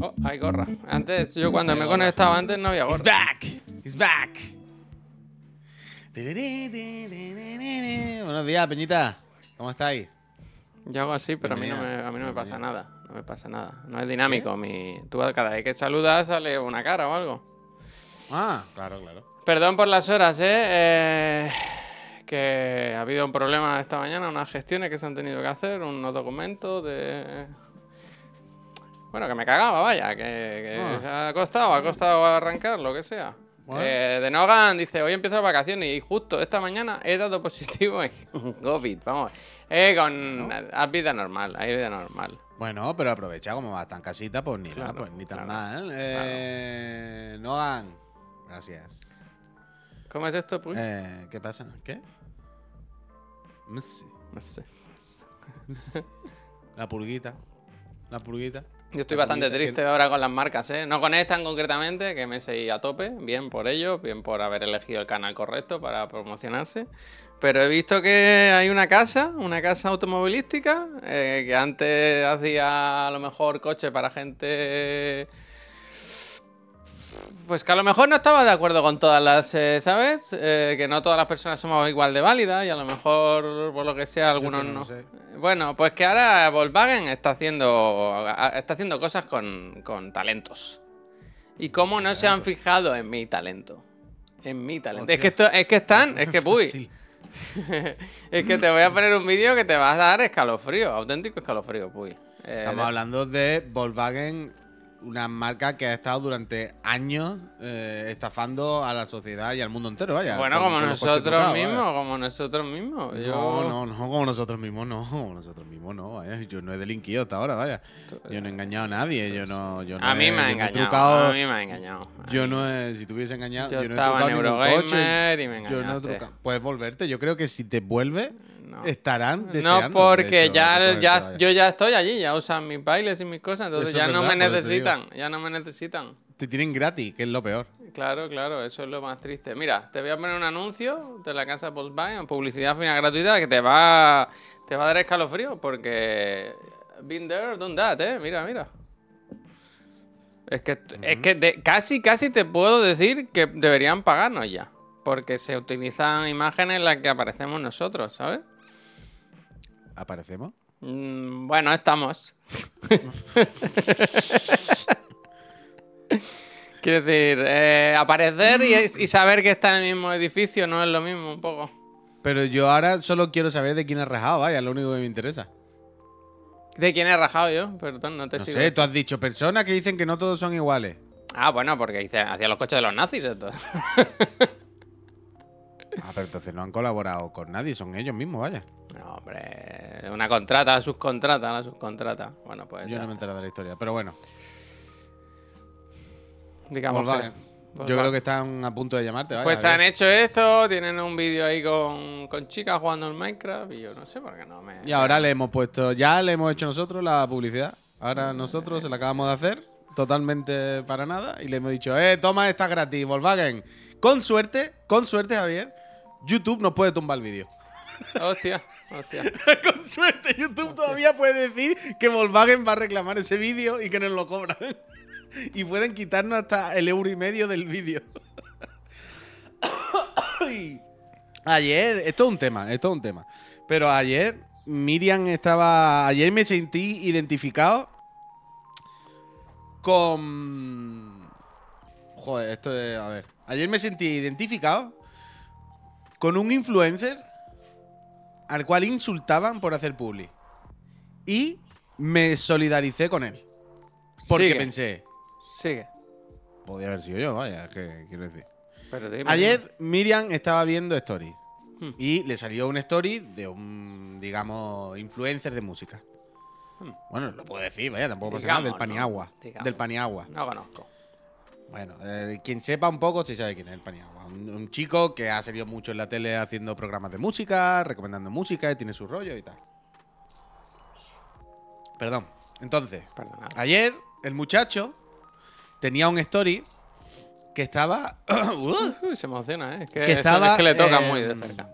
Oh, hay gorra. Antes, yo cuando me conectaba antes no había He's gorra. back. He's back. Buenos días, Peñita. ¿Cómo estáis? Yo hago así, pero a mí no me, Bienvenida. a mí no me pasa nada. No me pasa nada. No es dinámico. Mi... Tú cada vez que saludas sale una cara o algo. Ah, claro, claro. Perdón por las horas, ¿eh? Eh, Que ha habido un problema esta mañana, unas gestiones que se han tenido que hacer, unos documentos de... Bueno, que me cagaba, vaya, que, que Ah. ha costado, ha costado arrancar, lo que sea. Bueno. Eh, de Nogan dice, hoy empiezo las vacaciones y justo esta mañana he dado positivo en COVID, vamos. Eh, con... Haz vida normal, hay vida normal. Bueno, pero aprovecha como va tan casita, pues ni Claro, nada, pues ni tan claro, mal. Eh, Noan, gracias. ¿Cómo es esto, pues? Eh, ¿Qué pasa? ¿Qué? Sé. msi. La pulguita. La pulguita. Yo estoy La bastante que- triste ahora con las marcas, ¿eh? No con esta concretamente, que me seguí a tope, bien por ello, bien por haber elegido el canal correcto para promocionarse. Pero he visto que hay una casa, una casa automovilística, eh, que antes hacía a lo mejor coches para gente... Pues que a lo mejor no estaba de acuerdo con todas las, eh, ¿sabes? Eh, que no todas las personas somos igual de válidas y a lo mejor, por lo que sea, algunos no lo no. sé. Bueno, pues que ahora Volkswagen está haciendo, está haciendo cosas con, con talentos. Y cómo no se han fijado en mi talento. En mi talento. Es que, esto, es que están, es que, uy, Fácil. es que te voy a poner un vídeo que te va a dar escalofrío, auténtico escalofrío, puy. Eh, Estamos hablando de Volkswagen, una marca que ha estado durante años eh, estafando a la sociedad y al mundo entero, vaya. bueno, como nosotros vaya. mismos, como nosotros mismos. Yo... No, no, no, como nosotros mismos, no, como nosotros mismos, no, vaya. Yo no he delinquido hasta ahora, vaya. Yo no he engañado a nadie, yo no, yo no A mí he- me ha engañado. trucado- A mí me ha engañado. Yo no he, si te hubiese engañado, Yo yo, no he en trucado ningún Eurogamer coche. y me Yo no he trucado. Puedes volverte, yo creo que si te vuelves, No. estarán deseando. No, porque hecho, ya, ya yo ya estoy allí, ya usan mis bailes y mis cosas, entonces Eso ya no verdad, me necesitan, ya no me necesitan. Te tienen gratis, que es lo peor. Claro, claro, eso es lo más triste. Mira, te voy a poner un anuncio de la casa Volkswagen, publicidad final gratuita, que te va, te va a dar escalofrío, porque been there, done that, eh, mira, mira. Es que, es que de- casi, casi te puedo decir que deberían pagarnos ya, porque se utilizan imágenes en las que aparecemos nosotros, ¿sabes? ¿Aparecemos? Mm, bueno, estamos. Quiero decir, eh, aparecer y, y saber que está en el mismo edificio no es lo mismo un poco. Pero yo ahora solo quiero saber de quién has rajado, vaya, es lo único que me interesa. ¿De quién he rajado yo? Perdón, no te No sigo. sé, tú has dicho personas que dicen que no todos son iguales. Ah, bueno, porque hacía los coches de los nazis. Ah, pero entonces no han colaborado con nadie, son ellos mismos, vaya. No, hombre, una contrata, la subcontrata, la subcontrata. Bueno, pues Yo no me he enterado de la historia, pero bueno. digamos Volkswagen. que- Yo Volkswagen. creo que están a punto de llamarte, vaya. Pues han hecho esto, tienen un vídeo ahí con, con chicas jugando al Minecraft y yo no sé por qué no me... Y ahora le hemos puesto, ya le hemos hecho nosotros la publicidad. Ahora nosotros se la acabamos de hacer, totalmente para nada, y le hemos dicho, eh, toma esta gratis, Volkswagen. Con suerte, con suerte, Javier, YouTube nos puede tumbar el vídeo. Hostia, hostia. con suerte, YouTube todavía puede decir que Volkswagen va a reclamar ese vídeo y que nos lo cobran. y pueden quitarnos hasta el euro y medio del vídeo. Ay. ayer, esto es un tema, esto es un tema. Pero ayer Miriam estaba. Ayer me sentí identificado con. Joder, esto es. A ver. Ayer me sentí identificado con un influencer al cual insultaban por hacer publi. Y me solidaricé con él. Porque Sigue. pensé, Sigue. podía haber sido yo, vaya, que quiero decir. Pero dime, Ayer Miriam estaba viendo stories Hmm. y le salió un story de un, digamos, influencer de música. Hmm. Bueno, lo puedo decir, vaya, tampoco pasa nada, del ¿no? Paniagua. Digamos. Del Paniagua. No conozco. Bueno, eh, quien sepa un poco, sí sabe quién es el Paniagua. Un, un chico que ha salido mucho en la tele haciendo programas de música, recomendando música, y tiene su rollo y tal. Perdón. Entonces, Perdonad. ayer el muchacho tenía un story que estaba. Uy, se emociona, ¿eh? Es que, que estaba, es que le toca eh, muy de cerca.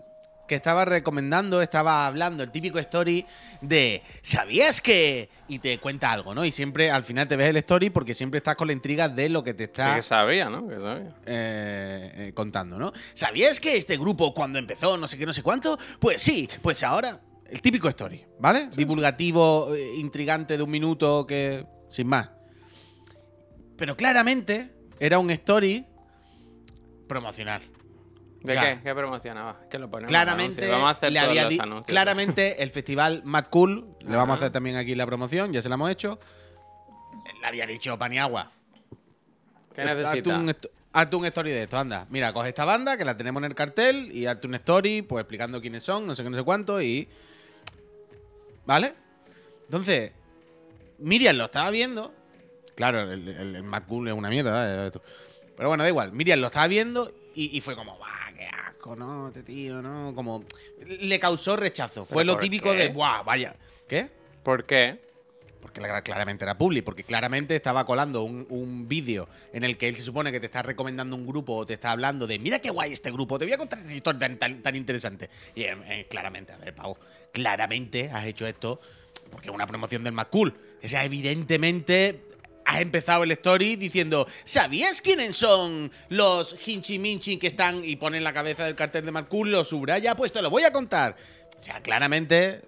Que estaba recomendando, estaba hablando, el típico story de ¿sabías que? Y te cuenta algo, ¿no? Y siempre al final te ves el story porque siempre estás con la intriga de lo que te está Que sabía, ¿no? Que sabía. eh, eh, contando, ¿no? ¿Sabías que este grupo cuando empezó no sé qué, no sé cuánto? Pues sí, pues ahora el típico story, ¿vale? Divulgativo, eh, intrigante de un minuto que sin más. Pero claramente era un story promocional. ¿De qué? ¿Qué promocionaba? Que lo ponemos en Claramente, anuncios. Vamos a hacer le todos había los di- anuncios. claramente el festival Mad Cool, le vamos a hacer también aquí la promoción, ya se la hemos hecho. Le había dicho Paniagua. ¿Qué Hazte esto- hazte un story de esto, anda. Mira, coge esta banda que la tenemos en el cartel y hazte un story, pues explicando quiénes son, no sé qué, no sé cuánto y. ¿Vale? Entonces, Miriam lo estaba viendo. Claro, el, el, el Mad Cool es una mierda, ¿eh? Pero bueno, da igual. Miriam lo estaba viendo y, y fue como, ¡buah, qué asco, no, este tío, no! Como. Le causó rechazo. Fue ¿Pero lo típico qué? de, ¡buah, vaya! ¿Qué? ¿Por qué? Porque la- claramente era publi, porque claramente estaba colando un, un vídeo en el que él se supone que te está recomendando un grupo o te está hablando de mira qué guay este grupo, te voy a contar esta historia tan, tan, tan interesante. Y eh, eh, claramente, a ver, Pau, claramente has hecho esto porque es una promoción del más cool. O sea, evidentemente has empezado el story diciendo, ¿sabías quiénes son los Hinchi Minchi que están y ponen la cabeza del cartel de cool, lo subraya, pues te lo voy a contar? O sea, claramente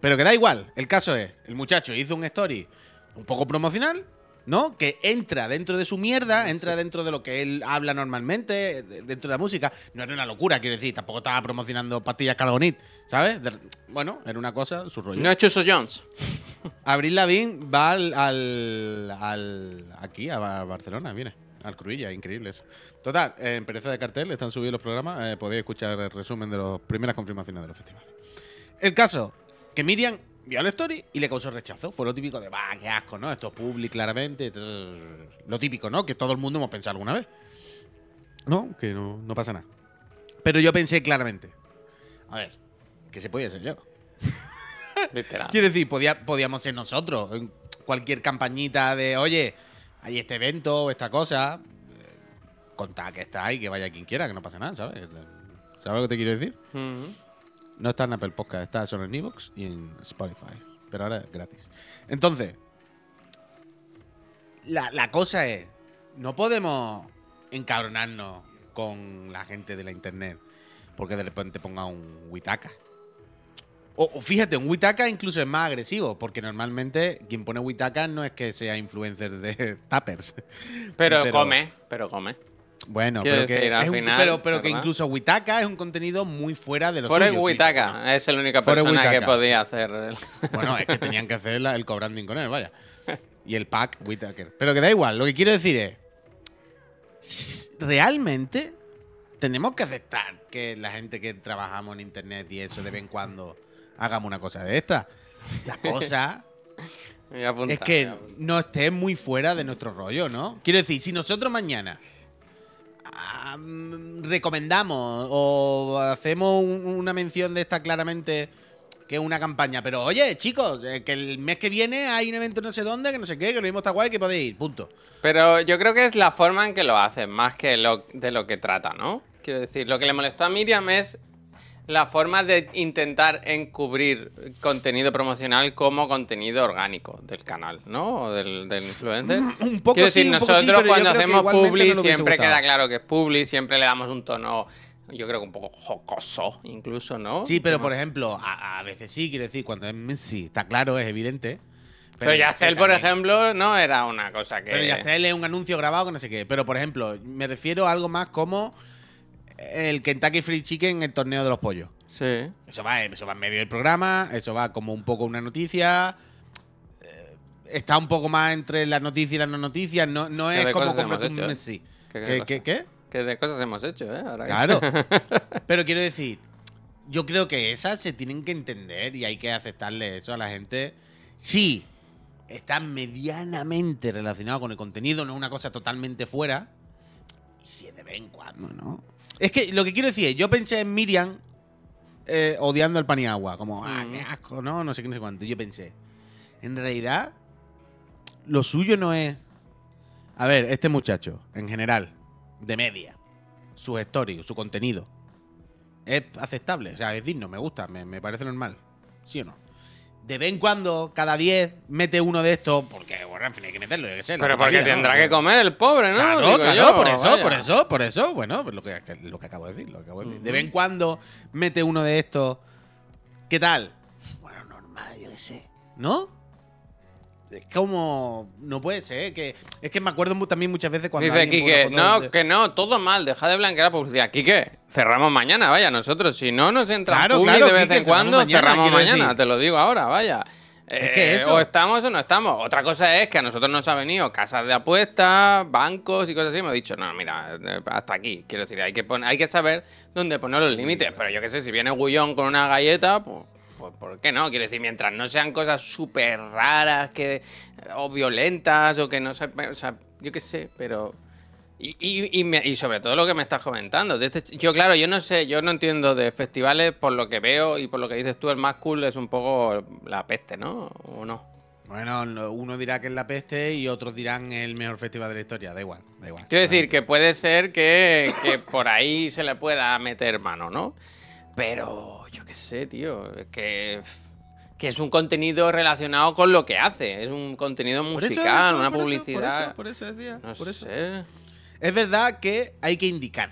pero que da igual. El caso es, el muchacho hizo un story un poco promocional, ¿no? Que entra dentro de su mierda, entra dentro de lo que él habla normalmente, de- dentro de la música. No era una locura, quiero decir, tampoco estaba promocionando pastillas Calgonit, ¿sabes? De- bueno, era una cosa, su rollo. No es Chuso Jones. Abril Lavín va al, al, aquí, a Ba- Barcelona, viene. Al Cruilla, increíble eso. Total, en Pereza de Cartel están subidos los programas, eh, podéis escuchar el resumen de las primeras confirmaciones de los festivales. El caso, que Miriam vio la story y le causó rechazo. Fue lo típico de, va, qué asco, ¿no? Esto es public, claramente. trrr". Lo típico, ¿no? Que todo el mundo hemos pensado alguna vez. No, que no, no pasa nada. Pero yo pensé claramente, a ver, que se podía ser yo. Literal. Quiero decir, podía- podíamos ser nosotros. En cualquier campañita de, oye, hay este evento o esta cosa. eh, Contad que está ahí, que vaya quien quiera, que no pasa nada, ¿sabes? ¿Sabes lo que te quiero decir? No está en Apple Podcast, está solo en Evox y en Spotify. Pero ahora es gratis. Entonces, la, la cosa es, no podemos encabronarnos con la gente de la internet porque de repente ponga un Witaka. O, o fíjate, un Witaka incluso es más agresivo, porque normalmente quien pone Witaka no es que sea influencer de tappers. Pero, Pero- come, pero come. Bueno, Quiero pero que, decir, al es un- final, pero, pero que ¿verdad? incluso Witaka es un contenido muy fuera de los Forest suyo, Whitaker es la única Forrest persona que podía hacer. el- Bueno, es que tenían que hacer la- el co-branding con él, vaya. Y el pack Whitaker. Pero que da igual, lo que quiero decir es. ¿Realmente tenemos que aceptar que la gente que trabajamos en internet y eso de vez en cuando hagamos una cosa de esta? La cosa apuntar, es que no esté muy fuera de nuestro rollo, ¿no? Quiero decir, si nosotros mañana recomendamos o hacemos un- una mención de esta claramente que es una campaña, pero oye, chicos, eh, que el mes que viene hay un evento no sé dónde, que no sé qué, que lo mismo está guay, que podéis ir, punto. Pero yo creo que es la forma en que lo hacen, más que lo, de lo que trata, ¿no? Quiero decir, lo que le molestó a Miriam es la forma de intentar encubrir contenido promocional como contenido orgánico del canal, ¿no? O del, del influencer. Un poco Quiero decir, sí, un poco sí, nosotros pero cuando hacemos publi no siempre gustado. queda claro que es publi, siempre le damos un tono, yo creo que un poco jocoso, incluso, ¿no? Sí, pero por ejemplo, a, a veces sí, quiero decir, cuando es Messi, está claro, es evidente. Pero ya Yastel, por ejemplo, no era una cosa que... Pero Yastel es un anuncio grabado que no sé qué. Pero, por ejemplo, me refiero a algo más como el Kentucky Fried Chicken, el torneo de los pollos. Sí. Eso va, eso va en medio del programa, eso va como un poco una noticia. eh, Está un poco más entre las noticias y las no noticias. No, no ¿Qué es como eh? Messi. ¿Qué, ¿Qué, qué? Que de cosas hemos hecho, ¿eh? Ahora que- Claro. Pero quiero decir, yo creo que esas se tienen que entender y hay que aceptarle eso a la gente. Sí, está medianamente relacionado con el contenido, no es una cosa totalmente fuera. Y si es de vez en cuando, ¿no? Es que lo que quiero decir es, yo pensé en Miriam eh, odiando el pan y agua, como, ah, qué asco, no, no sé qué, no sé cuánto. Yo pensé, en realidad, lo suyo no es. A ver, este muchacho, en general, de media, sus stories, su contenido, es aceptable, o sea, es digno, me gusta, me, me parece normal. ¿Sí o no? De vez en cuando, cada 10, mete uno de estos, porque, bueno, en fin, hay que meterlo, yo qué sé. Pero porque tendrá que comer el pobre, ¿no? Claro, Digo claro, yo, por eso, vaya. por eso, por eso. Bueno, pues lo que, lo que acabo de decir, lo que acabo de decir. De vez en cuando mete uno de estos. ¿Qué tal? Bueno, normal, yo qué sé. ¿No? Es como. No puede ser. Que, es que me acuerdo también muchas veces cuando. Dice Quique, fotos no, de- que no, todo mal, deja de blanquear la publicidad. Quique, cerramos mañana, vaya, nosotros, si no nos entra Claro, de vez Quique, en cuando, cerramos mañana, cerramos quiero mañana, decir. te lo digo ahora, vaya. Es que Eh, eso. O estamos o no estamos. Otra cosa es que a nosotros nos ha venido casas de apuestas, bancos y cosas así. Hemos dicho, no, mira, eh, hasta aquí. Quiero decir, hay que, poner, hay que saber dónde poner los límites. Pero yo qué sé, si viene Gullón con una galleta, pues, pues ¿por qué no? Quiero decir, mientras no sean cosas súper raras que, o violentas o que no se... O sea, yo qué sé, pero... Y, y- y me- y sobre todo lo que me estás comentando. de este yo, claro, yo no sé, yo no entiendo de festivales por lo que veo y por lo que dices tú, el más cool es un poco la peste, ¿no? ¿O no? Bueno, no- uno dirá que es la peste y otros dirán el mejor festival de la historia. Da igual, da igual. Quiero decir que puede ser que, que por ahí se le pueda meter mano, ¿no? Pero yo qué sé, tío, es que, que es un contenido relacionado con lo que hace, es un contenido Por eso, musical, por una eso, por eso, publicidad. Por eso, decía. no por sé. Es verdad que hay que indicar.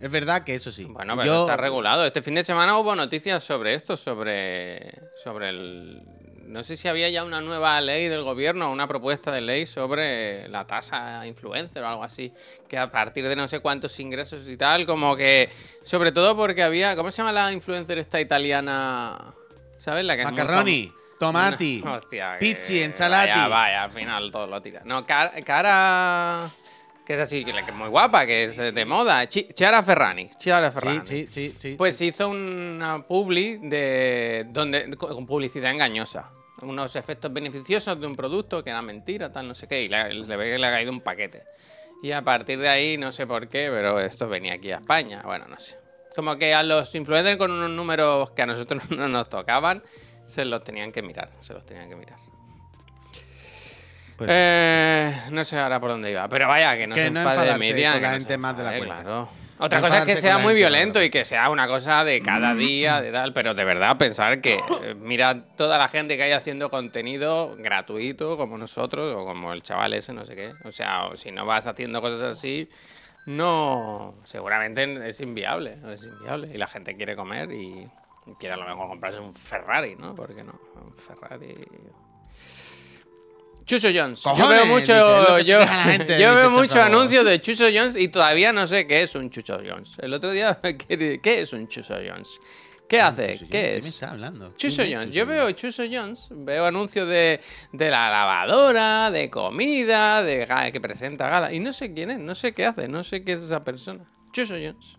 Es verdad que eso sí. Bueno, pero Yo- está regulado. Este fin de semana hubo noticias sobre esto, sobre, sobre el... No sé si había ya una nueva ley del gobierno, una propuesta de ley sobre la tasa influencer o algo así, que a partir de no sé cuántos ingresos y tal, como que... Sobre todo porque había... ¿Cómo se llama la influencer esta italiana? ¿Sabes? La que es muy Macarroni, tomati, Hostia, pizzi, ensalati. Vaya, vaya, al final todo lo tira. No, Cara... cara que es así, que es muy guapa, que es de moda. Chi- Chiara Ferrani. Chiara Ferrani. Sí, sí, sí, sí. Pues hizo una publi de donde con publicidad engañosa. Unos efectos beneficiosos de un producto que era mentira, tal, no sé qué, y le, ve que le ha caído un paquete. Y a partir de ahí, no sé por qué, pero esto venía aquí a España. Bueno, no sé. Como que a los influencers con unos números que a nosotros no nos tocaban, se los tenían que mirar, se los tenían que mirar. Pues- Eh, no sé ahora por dónde iba, pero vaya, que no Que se no enfade Miriam. con la que no se gente más de la enfade, cuenta. claro. Otra No cosa es que sea muy violento y que sea una cosa de cada día, de tal, pero de verdad pensar que eh, mira toda la gente que hay haciendo contenido gratuito, como nosotros, o como el chaval ese, no sé qué. O sea, o si no vas haciendo cosas así, no, seguramente es inviable, es inviable. Y la gente quiere comer y quiere a lo mejor comprarse un Ferrari, ¿no? ¿Por qué no? Un Ferrari. Chuso Jones. yo veo dice, es mucho, se yo, gente, dice veo muchos anuncios de Chuso Jones y todavía no sé qué es un Chuso Jones. El otro día, ¿qué, qué es un Chuso Jones? ¿Qué hace? ¿Qué Jones, ¿De qué me es? está hablando? Chuso ¿Quién es Jones. Yo veo Chuso Jones, veo anuncios de, de la lavadora, de comida, de que presenta gala. Y no sé quién es, no sé qué hace, no sé qué es esa persona. Chuso Jones.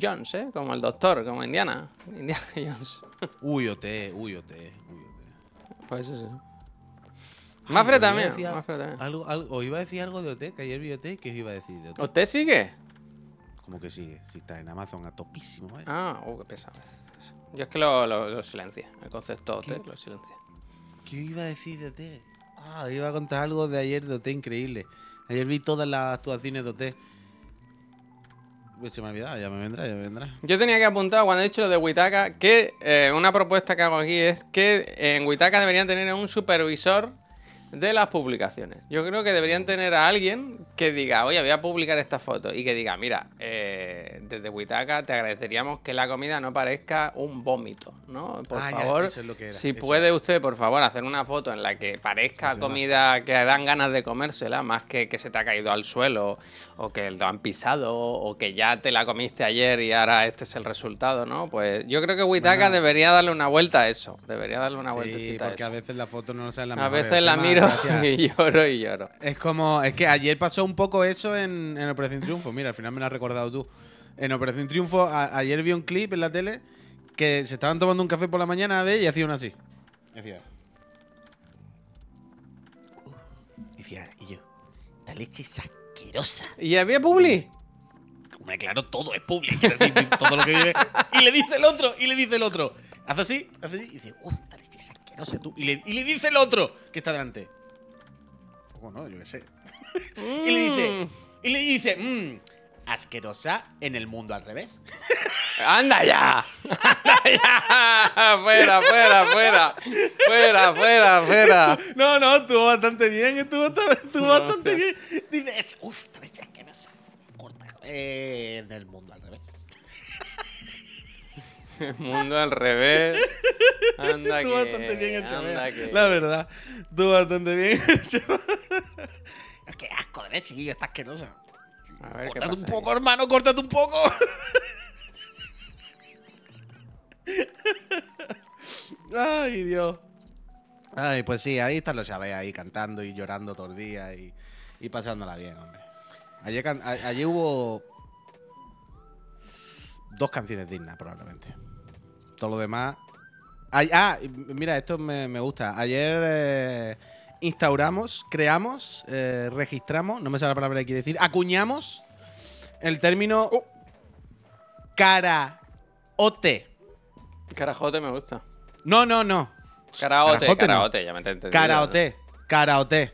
Jones, ¿eh? Como el doctor, como Indiana. Indiana Jones. Uy, OT, uy, OT, uy, OT. Pues eso. Mafre también. Mafre también. Algo, algo, o iba a decir algo de OT, que ayer vi OT, que os iba a decir de OT. ¿Usted sigue? Como que sigue, si está en Amazon a topísimo, ¿vale? Ah, uh, qué pesado. es. Yo es que lo, lo, lo silencié. El concepto OT ¿Qué? lo silencié. ¿Qué iba a decir de OT? Ah, iba a contar algo de ayer de OT increíble. Ayer vi todas las actuaciones de OT. Pues se me ha olvidado, ya me vendrá, ya me vendrá. Yo tenía que apuntar cuando he dicho lo de Witaka que eh, una propuesta que hago aquí es que en Witaka deberían tener un supervisor de las publicaciones. Yo creo que deberían tener a alguien que diga, oye, voy a publicar esta foto y que diga, mira, eh, desde Witaka te agradeceríamos que la comida no parezca un vómito, ¿no? Por Ah, ya, favor, eso es lo que era, si eso puede usted, por favor, hacer una foto en la que parezca Eso comida que dan ganas de comérsela, más que que se te ha caído al suelo o que lo han pisado o que ya te la comiste ayer y ahora este es el resultado, ¿no? Pues yo creo que Bueno. debería darle una vuelta a eso, debería darle una Sí, vueltecita a porque a eso. veces la foto no sale la A veces la miro y lloro y lloro. Es como, es que ayer pasó un poco eso en, en Operación Triunfo. Mira, al final me lo has recordado tú. En Operación Triunfo, a- ayer vi un clip en la tele que se estaban tomando un café por la mañana, ¿ves? Y hacían así. Decía. Uh, decía, y yo, la leche es asquerosa. ¿Y había Publi? Hombre, claro, todo es todo lo que vive. Y le dice el otro, y le dice el otro. Hace así, hace así, y dice, uy, esta leche asquerosa tú. Y le, y le dice el otro que está delante. ¿Cómo no? Yo qué sé. Y le dice, Mm. y le dice, mmm, asquerosa en el mundo al revés. ¡Anda ya! ¡Anda ya! ¡Fuera, fuera, fuera! ¡Fuera, fuera, fuera! No, no, estuvo bastante bien, estuvo, estuvo No, bastante bien. Dices, uff. Corta. Eh, en el mundo al revés. El mundo al revés. Anda que, bastante bien el chamea. que- La verdad, estuvo bastante bien el chamea. Qué asco de chiquillo, está asquerosa. A ver Córtate un poco, hermano, córtate un poco. Ay, Dios. Ay, pues sí, ahí están los chavés ahí cantando y llorando todos los días y, y pasándola bien, hombre. Ayer, ayer hubo dos canciones dignas, probablemente. Todo lo demás. Ay- ah, mira, esto me, me gusta. Ayer eh, instauramos, creamos, eh, registramos, no me sale la palabra que quiere decir, acuñamos el término Oh. karaote. Carajote me gusta. No, no, no. Carajote no. karaote, ya me te he entendido. Karaote. Karaote.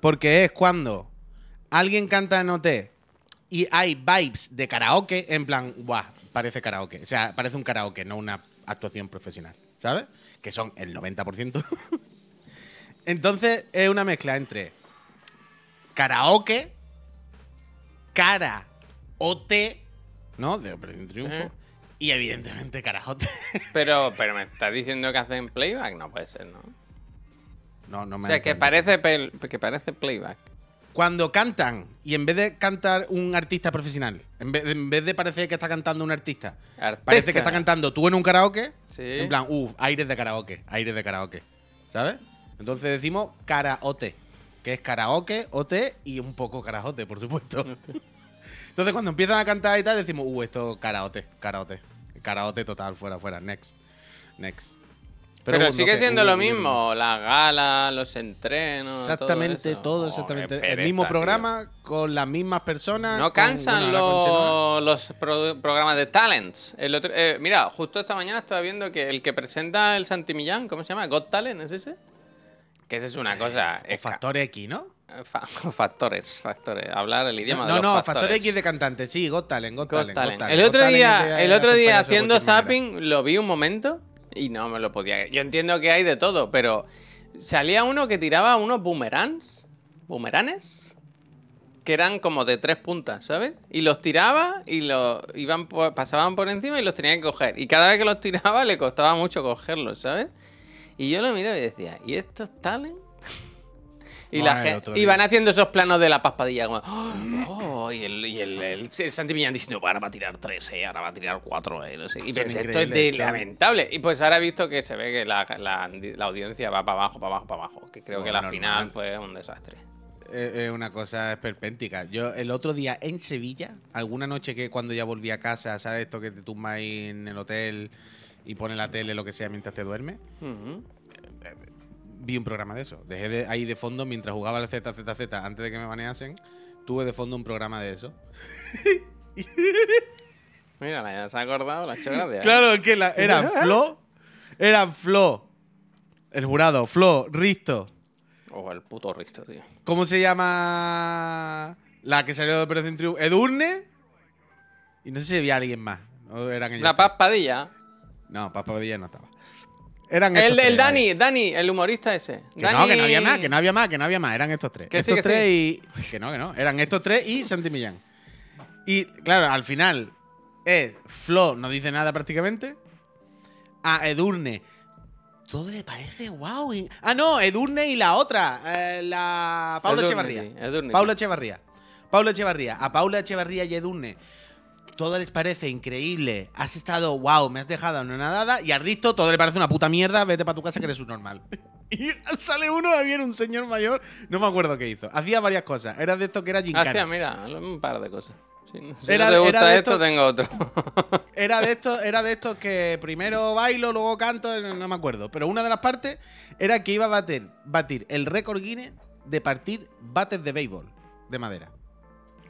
Porque es cuando alguien canta en OT y hay vibes de karaoke, en plan, guau, parece karaoke. O sea, parece un karaoke, no una actuación profesional. ¿Sabes? Que son el 90%. Entonces es una mezcla entre karaoke, cara OT, ¿no? De Operación Triunfo. Y evidentemente karaote. Pero, pero me estás diciendo que hacen playback, no puede ser, ¿no? No, no O me sea, que parece, que parece playback. Cuando cantan y en vez de cantar un artista profesional, en vez, en vez de parecer que está cantando un artista, parece que está cantando tú en un karaoke, Sí. en plan, uff, aires de karaoke, aires de karaoke, ¿sabes? Entonces decimos karaote, que es karaoke, ote y un poco karaote, por supuesto. Entonces cuando empiezan a cantar y tal, decimos, uh, esto karaote, karaote, karaote total, fuera, fuera, next, next. Pero, sigue siendo lo mismo, las galas, los entrenos. Exactamente, todo, exactamente. El mismo tío. programa, con las mismas personas. No cansan los, los pro- programas de talents. El otro- eh, mira, justo esta mañana estaba viendo que el que presenta el Santi Millán, ¿cómo se llama? ¿Got Talent es ese? Que esa es una cosa. O es ca- Factor X, ¿no? eh, fa- factores, factores. Hablar el idioma No, de no, los Factor. X de cantante, sí, Got Talent, Got, Got Talent, Got Talent. Talent. El otro Talent día, el otro día haciendo zapping lo vi un momento y no me lo podía. Yo entiendo que hay de todo, pero salía uno que tiraba unos boomerangs, boomeranes, que eran como de tres puntas, ¿sabes? Y los tiraba y los iban por- pasaban por encima y los tenía que coger. Y cada vez que los tiraba le costaba mucho cogerlos, ¿sabes? Y yo lo miraba y decía, ¿y estos talent? Y, la van haciendo esos planos de la paspadilla como, oh, y el, y el, el, el Santi Millán diciendo, ahora va a tirar 3, eh, ahora va a tirar 4, eh, no sé. Y pensé, esto es de lamentable. Y pues ahora he visto que se ve que la, la, la audiencia va para abajo, para abajo, para abajo. Que creo que la normal. final fue un desastre. Es es una cosa esperpéntica. Yo el otro día en Sevilla, alguna noche que cuando ya volví a casa, ¿sabes? Esto que te tumbas ahí en el hotel y pones la tele, lo que sea, mientras te duermes. Vi un programa de eso. Dejé de, ahí de fondo mientras jugaba al ZZZ antes de que me baneasen. Tuve de fondo un programa de eso. Mira, la ya se ha acordado, la hecho. Claro, es que la- era Flo, era Flo, el jurado, Flo, Risto. O el puto Risto, tío. ¿Cómo se llama la que salió de Operación Triunfo? Edurne. Y no sé si había alguien más. ¿O eran ellos La tres? paspadilla. No, Papa Padilla no estaba. Eran El, estos el tres, Dani. Dani, el humorista ese. Que Dani... no, que no había más, que no había más, que no había más. Eran estos tres. Que sí, estos que tres y. Que no, que no. Eran estos tres y Santi Millán. Y claro, al final, es Flo no dice nada prácticamente. A Edurne. Todo le parece guau. y- Ah, no, Edurne y la otra. eh, la. Paula Edurne, Echevarría. Edurne, Paula. Echevarría. Paula Echevarría. A Paula Echevarría y Edurne. Todo les parece increíble. Has estado, wow, me has dejado en una dada. Y a Risto todo le parece una puta mierda. Vete para tu casa que eres un normal. Y sale uno, había un señor mayor. No me acuerdo qué hizo. Hacía varias cosas. Era de esto que era gincana. Hostia, mira, un par de cosas. Si, si Era- no te era gusta de esto, estos- tengo otro. Era de estos, era de estos que primero bailo, luego canto, no no me acuerdo. Pero una de las partes era que iba a bater, batir el récord Guinness de partir bates de béisbol de madera.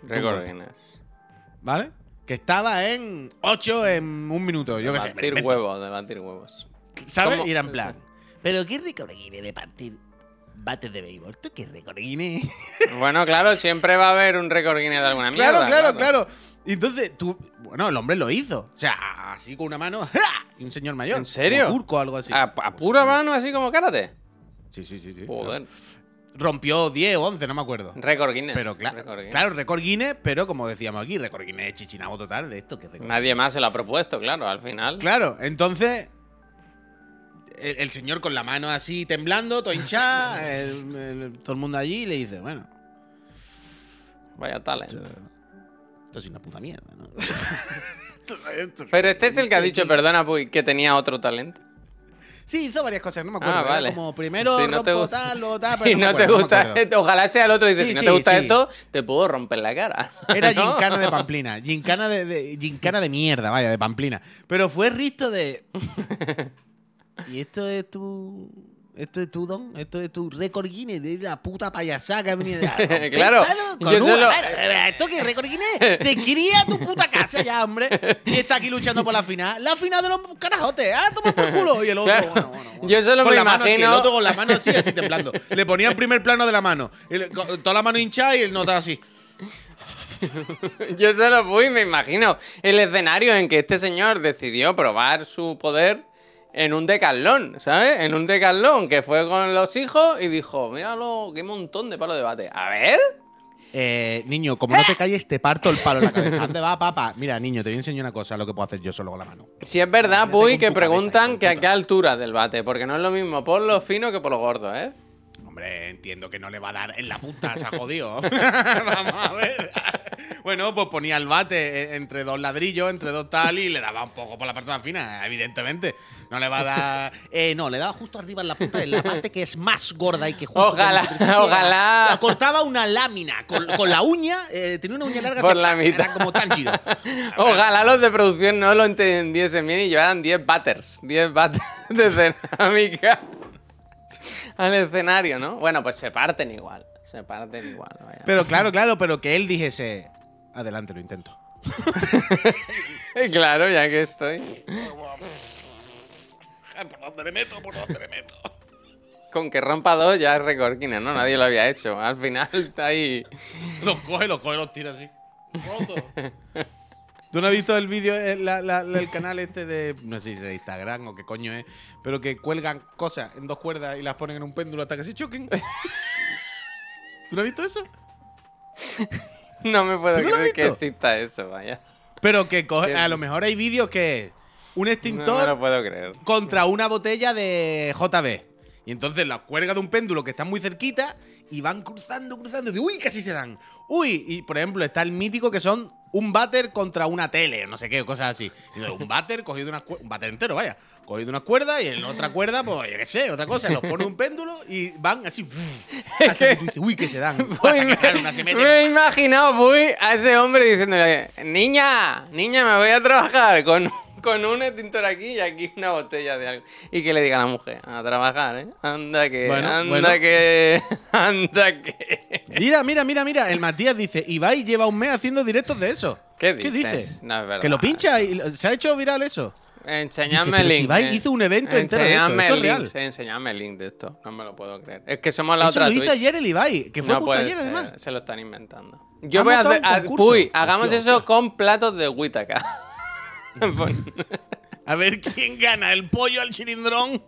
Récord. Guinness. ¿Vale? Que estaba en 8 en un minuto, yo qué sé. invento. huevos, de batir huevos. ¿Sabes? Y era en plan. ¿Pero qué récord Guinness de partir bates de béisbol? ¿Tú qué récord Guinness? Bueno, claro, siempre va a haber un récord Guinness de alguna mierda. claro, claro, claro. Y entonces tú. Bueno, el hombre lo hizo. O sea, así con una mano. ¡ja! Y un señor mayor. ¿En serio? Como turco o algo así. ¿A, a pura mano así como karate? Sí, sí, sí. sí. Joder. Rompió 10 o 11, no me acuerdo. Récord Guinness. Pero claro, Récord Guinness. claro, récord Guinness, pero como decíamos aquí, récord Guinness chichinabo total de esto. Que Nadie más se lo ha propuesto, claro, al final. Claro, entonces. El, el señor con la mano así temblando, todo hinchado, el- el- todo el mundo allí le dice, bueno, Vaya talent. esto, esto es una puta mierda, ¿no? Pero este es el que ha dicho, perdona, Puy, que tenía otro talento. Sí, hizo varias cosas, no me acuerdo. Ah, vale. Como primero Si no te rompo tal, luego tal, Si pero no, te acuerdo, no me gusta esto, ojalá sea el otro. Dice, Sí, si no sí, te gusta sí. esto, te puedo romper la cara. Era gincana de Pamplina. Gincana de, de- gincana de mierda, vaya, de Pamplina. Pero fue risto de. ¿Y esto es tu. ¿Esto es tu don? ¿Esto es tu récord Guinness? De la puta payasada que ha venido de Claro, yo solo- Bueno, ¿Esto qué es récord Guinness? Te cría tu puta casa ya, hombre. Y está aquí luchando por la final. La final de los carajotes. Ah, toma por culo. Y el otro, Claro. bueno, bueno, bueno. Yo solo con me la mano así, el otro con la mano así, así temblando. Le ponía el primer plano de la mano. Con toda la mano hinchada y él nota así. Yo solo fui, me imagino, el escenario en que este señor decidió probar su poder en un decalón, ¿sabes? En un decalón que fue con los hijos y dijo, míralo, qué montón de palo de bate. A ver. Eh, niño, como no te calles, te parto el palo en la cabeza. ¿Dónde va, papá? Mira, niño, te voy a enseñar una cosa, lo que puedo hacer yo solo con la mano. Si es verdad, Puy, que cabeza, preguntan que a qué altura del bate, porque no es lo mismo por lo fino que por lo gordo, ¿eh? Hombre, entiendo que no le va a dar en la punta, se ha jodido. Vamos a ver. Bueno, pues ponía el bate eh, entre dos ladrillos, entre dos tal, y le daba un poco por la parte más fina, evidentemente. No le va a dar. Eh, no, le daba justo arriba en la punta, en la parte que es más gorda y que justo. Ojalá, ojalá. La cortaba una lámina con, con la uña, eh, tenía una uña larga Por la era mitad. como tan chido. Ojalá los de producción no lo entendiesen bien y llevaran 10 batters, 10 batters de cerámica al escenario, ¿no? Bueno, pues se parten igual, se parten igual, vaya. Pero claro, claro, pero que él dijese. Adelante, lo intento. Claro, ya que estoy. ¿Por dónde le meto? ¿Por dónde le meto? Con que rompa dos ya es récord Guinness, ¿no? Nadie lo había hecho. Al final está ahí. Los coge, los coge, los tira así. Roto. ¿Tú no has visto el vídeo, eh, la- la- la- el canal este de, no sé si es Instagram o qué coño es, pero que cuelgan cosas en dos cuerdas y las ponen en un péndulo hasta que se choquen? ¿Tú no has visto eso? No me puedo ¿Tú no creer que exista eso, vaya. Pero que coge- a lo mejor hay vídeos que un No extintor lo puedo creer. contra una botella de JB. Y entonces la cuelga de un péndulo que está muy cerquita y van cruzando, cruzando. De, uy, casi se dan. Uy, y por ejemplo está el mítico que son un váter contra una tele, no sé qué, cosas así. Y entonces, un váter cogido de una cuerda, un váter entero, vaya. Cogido una cuerda y en otra cuerda, pues yo qué sé, otra cosa. Los pone un péndulo y van así. hasta que tú dices, uy, que se dan. Uy, me, claro, una se mete. me he imaginado, Puy, a ese hombre diciéndole, niña, niña, me voy a trabajar con, con un extintor aquí y aquí una botella de algo. Y que le diga a la mujer, a trabajar, ¿eh? Anda que, Bueno, anda bueno. que, anda que... Mira, mira, mira, mira. El Matías dice, Ibai lleva un mes haciendo directos de eso. ¿Qué ¿Qué dices? dice? No, es verdad. Que lo pincha y se ha hecho viral eso. Enseñadme el link. Ibai eh. hizo un evento entero de esto, Enseñadme esto el es link, real. sí, enseñadme el link de esto. No me lo puedo creer. Es que somos la Eso otra lo hizo Twitch. ayer el Ibai, que fue no justo ayer ser, además. se lo están inventando. Yo voy a hacer. Puy, hagamos eso con platos de Whittaca. A ver quién gana, el pollo al chilindrón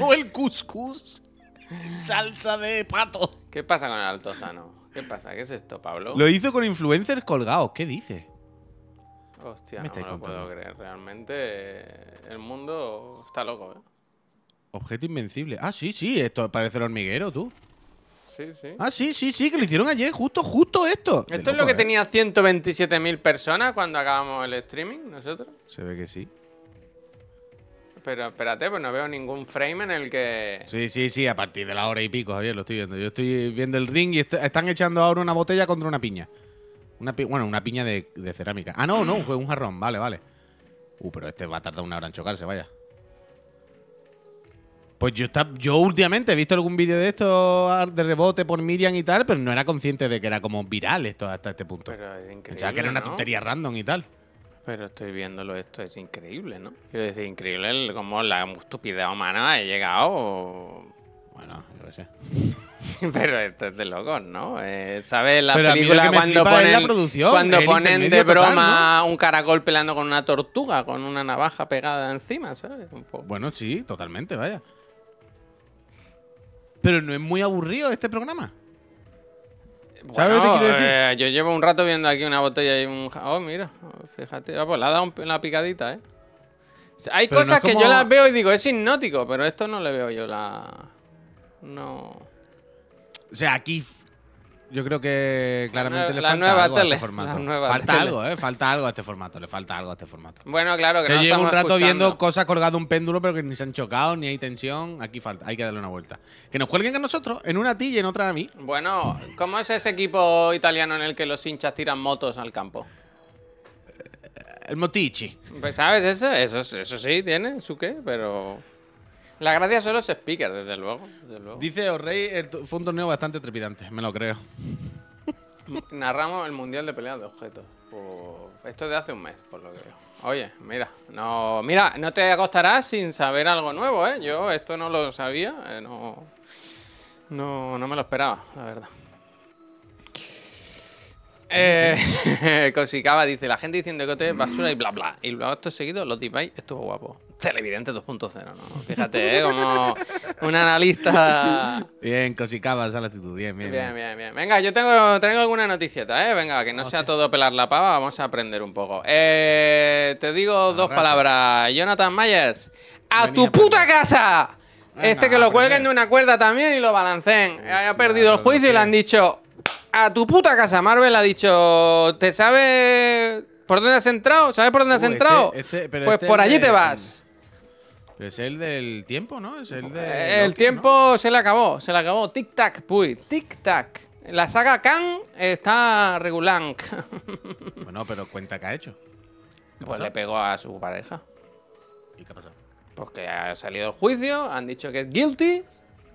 o el couscous en salsa de pato. ¿Qué pasa con el altozano? ¿Qué pasa? ¿Qué es esto, Pablo? Lo hizo con influencers colgados, ¿qué dice? Hostia, me no me lo puedo creer. Realmente eh, el mundo está loco, ¿eh? Objeto invencible. Ah, sí, sí, esto parece el hormiguero, tú. Sí, sí. Ah, sí, sí, sí, que lo hicieron ayer, justo, justo esto. Esto es lo que ¿eh? tenía 127.000 personas cuando acabamos el streaming, nosotros. Se ve que sí. Pero espérate, pues no veo ningún frame en el que. Sí, sí, sí, a partir de la hora y pico, Javier, lo estoy viendo. Yo estoy viendo el ring y est- están echando ahora una botella contra una piña. Una pi- bueno, una piña de, de cerámica. Ah, no, no, fue un jarrón, vale, vale. Uh, pero este va a tardar una hora en chocarse, vaya. Pues yo, está, yo últimamente he visto algún vídeo de esto ah, de rebote por Miriam y tal, pero no era consciente de que era como viral esto hasta este punto. Pero es increíble. Pensaba que era una ¿no? tontería random y tal. Pero estoy viéndolo, esto es increíble, ¿no? Quiero decir, increíble el- cómo la estupidez humana ha llegado. Bueno, yo qué sé. Pero esto es de locos, ¿no? Eh, ¿Sabes? La Pero película cuando ponen, la producción, cuando ponen de total, broma un caracol peleando con una tortuga, con una navaja pegada encima, ¿sabes? Un poco. Bueno, sí, totalmente, vaya. Pero no es muy aburrido este programa. ¿Sabes lo que te quiero decir? eh, yo llevo un rato viendo aquí una botella y un... Oh, mira, fíjate. Ah, pues le ha dado un- una picadita, ¿eh? Hay Pero no cosas que yo las veo y digo, es hipnótico, pero esto no le veo yo la... No... O sea, aquí yo creo que claramente le falta nueva algo a este formato. falta tele. algo, ¿eh? Falta algo a este formato, le falta algo a este formato. Bueno, claro que no llevo un rato viendo cosas colgado un péndulo, pero que ni se han chocado, ni hay tensión. Aquí falta, hay que darle una vuelta. Que nos cuelguen a nosotros, en una a ti y en otra a mí. Bueno, ¿cómo es ese equipo italiano en el que los hinchas tiran motos al campo? El Motichi. Pues, ¿Sabes eso? Eso, eso sí, tiene su qué, pero... La gracia son los speakers, desde luego. Desde luego. Dice el tu- fue un torneo bastante trepidante, me lo creo. Narramos el Mundial de Peleas de Objetos. Pues, esto es de hace un mes, por lo que veo. Oye, mira, no, mira, no te acostarás sin saber algo nuevo, ¿eh? Yo esto no lo sabía, eh, no, no, no me lo esperaba, la verdad. Eh, Cosicaba dice, la gente diciendo que te es basura y bla bla. Y luego esto seguido, los device estuvo guapo. Televidente 2.0, ¿no? Fíjate, ¿eh? Como un analista... Bien, cosicabas a la actitud, bien, bien. Bien, bien, bien. Venga, yo tengo, tengo alguna noticieta, ¿eh? Venga, que no sea todo pelar la pava, vamos a aprender un poco. Eh, te digo dos palabras. Jonathan Myers, ¡a Venía tu puta casa! Venga, este que lo cuelguen de una cuerda también y lo balanceen. Ha perdido el juicio y le han dicho, ¡a tu puta casa! Marvel ha dicho, ¿te sabes por dónde has entrado? ¿Sabes por dónde has Uh, este- entrado? este- pues este por allí te vas. Pero es el del tiempo, ¿no? Es el de. Eh, el tiempo se le acabó, se le acabó. Tic tac, puy, tic tac. La saga Khan está regular. ¿no? Bueno, pero cuenta que ha hecho. ¿Qué Pues le pegó a su pareja. ¿Y qué ha pasado? Pues que ha salido el juicio, han dicho que es guilty,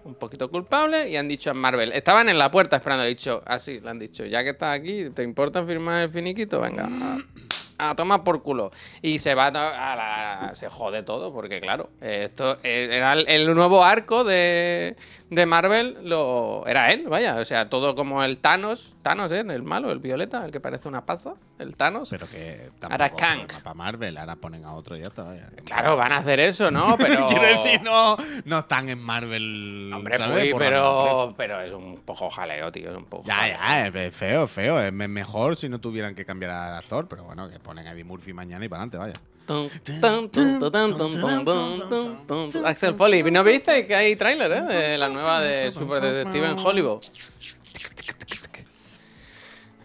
un poquito culpable, y han dicho en Marvel. Estaban en la puerta esperando, le han dicho, así, le han dicho, ya que estás aquí, ¿te importa firmar el finiquito? Venga, a, tomar por culo. Y se va a, la- se jode todo, porque claro, esto eh, era el nuevo arco de, de Marvel, lo, era él, vaya, o sea, todo como el Thanos, Thanos, ¿eh? El malo, el violeta, el que parece una pasa, el Thanos. Pero que Ahora Kang. para Marvel, ahora ponen a otro y ya está. vaya. Claro, van a hacer eso, ¿no? Pero... Quiero decir, no, no están en Marvel. Hombre, ¿sabes? muy, pero, pero es un poco jaleo, tío. Es un poco Ya, jaleo. ya, es- feo, feo. Es me- mejor si no tuvieran que cambiar al actor, pero bueno, que ponen a Eddie Murphy mañana y para adelante, vaya. Axel Foley, ¿no viste que hay tráiler de la nueva de Super Detective en Hollywood?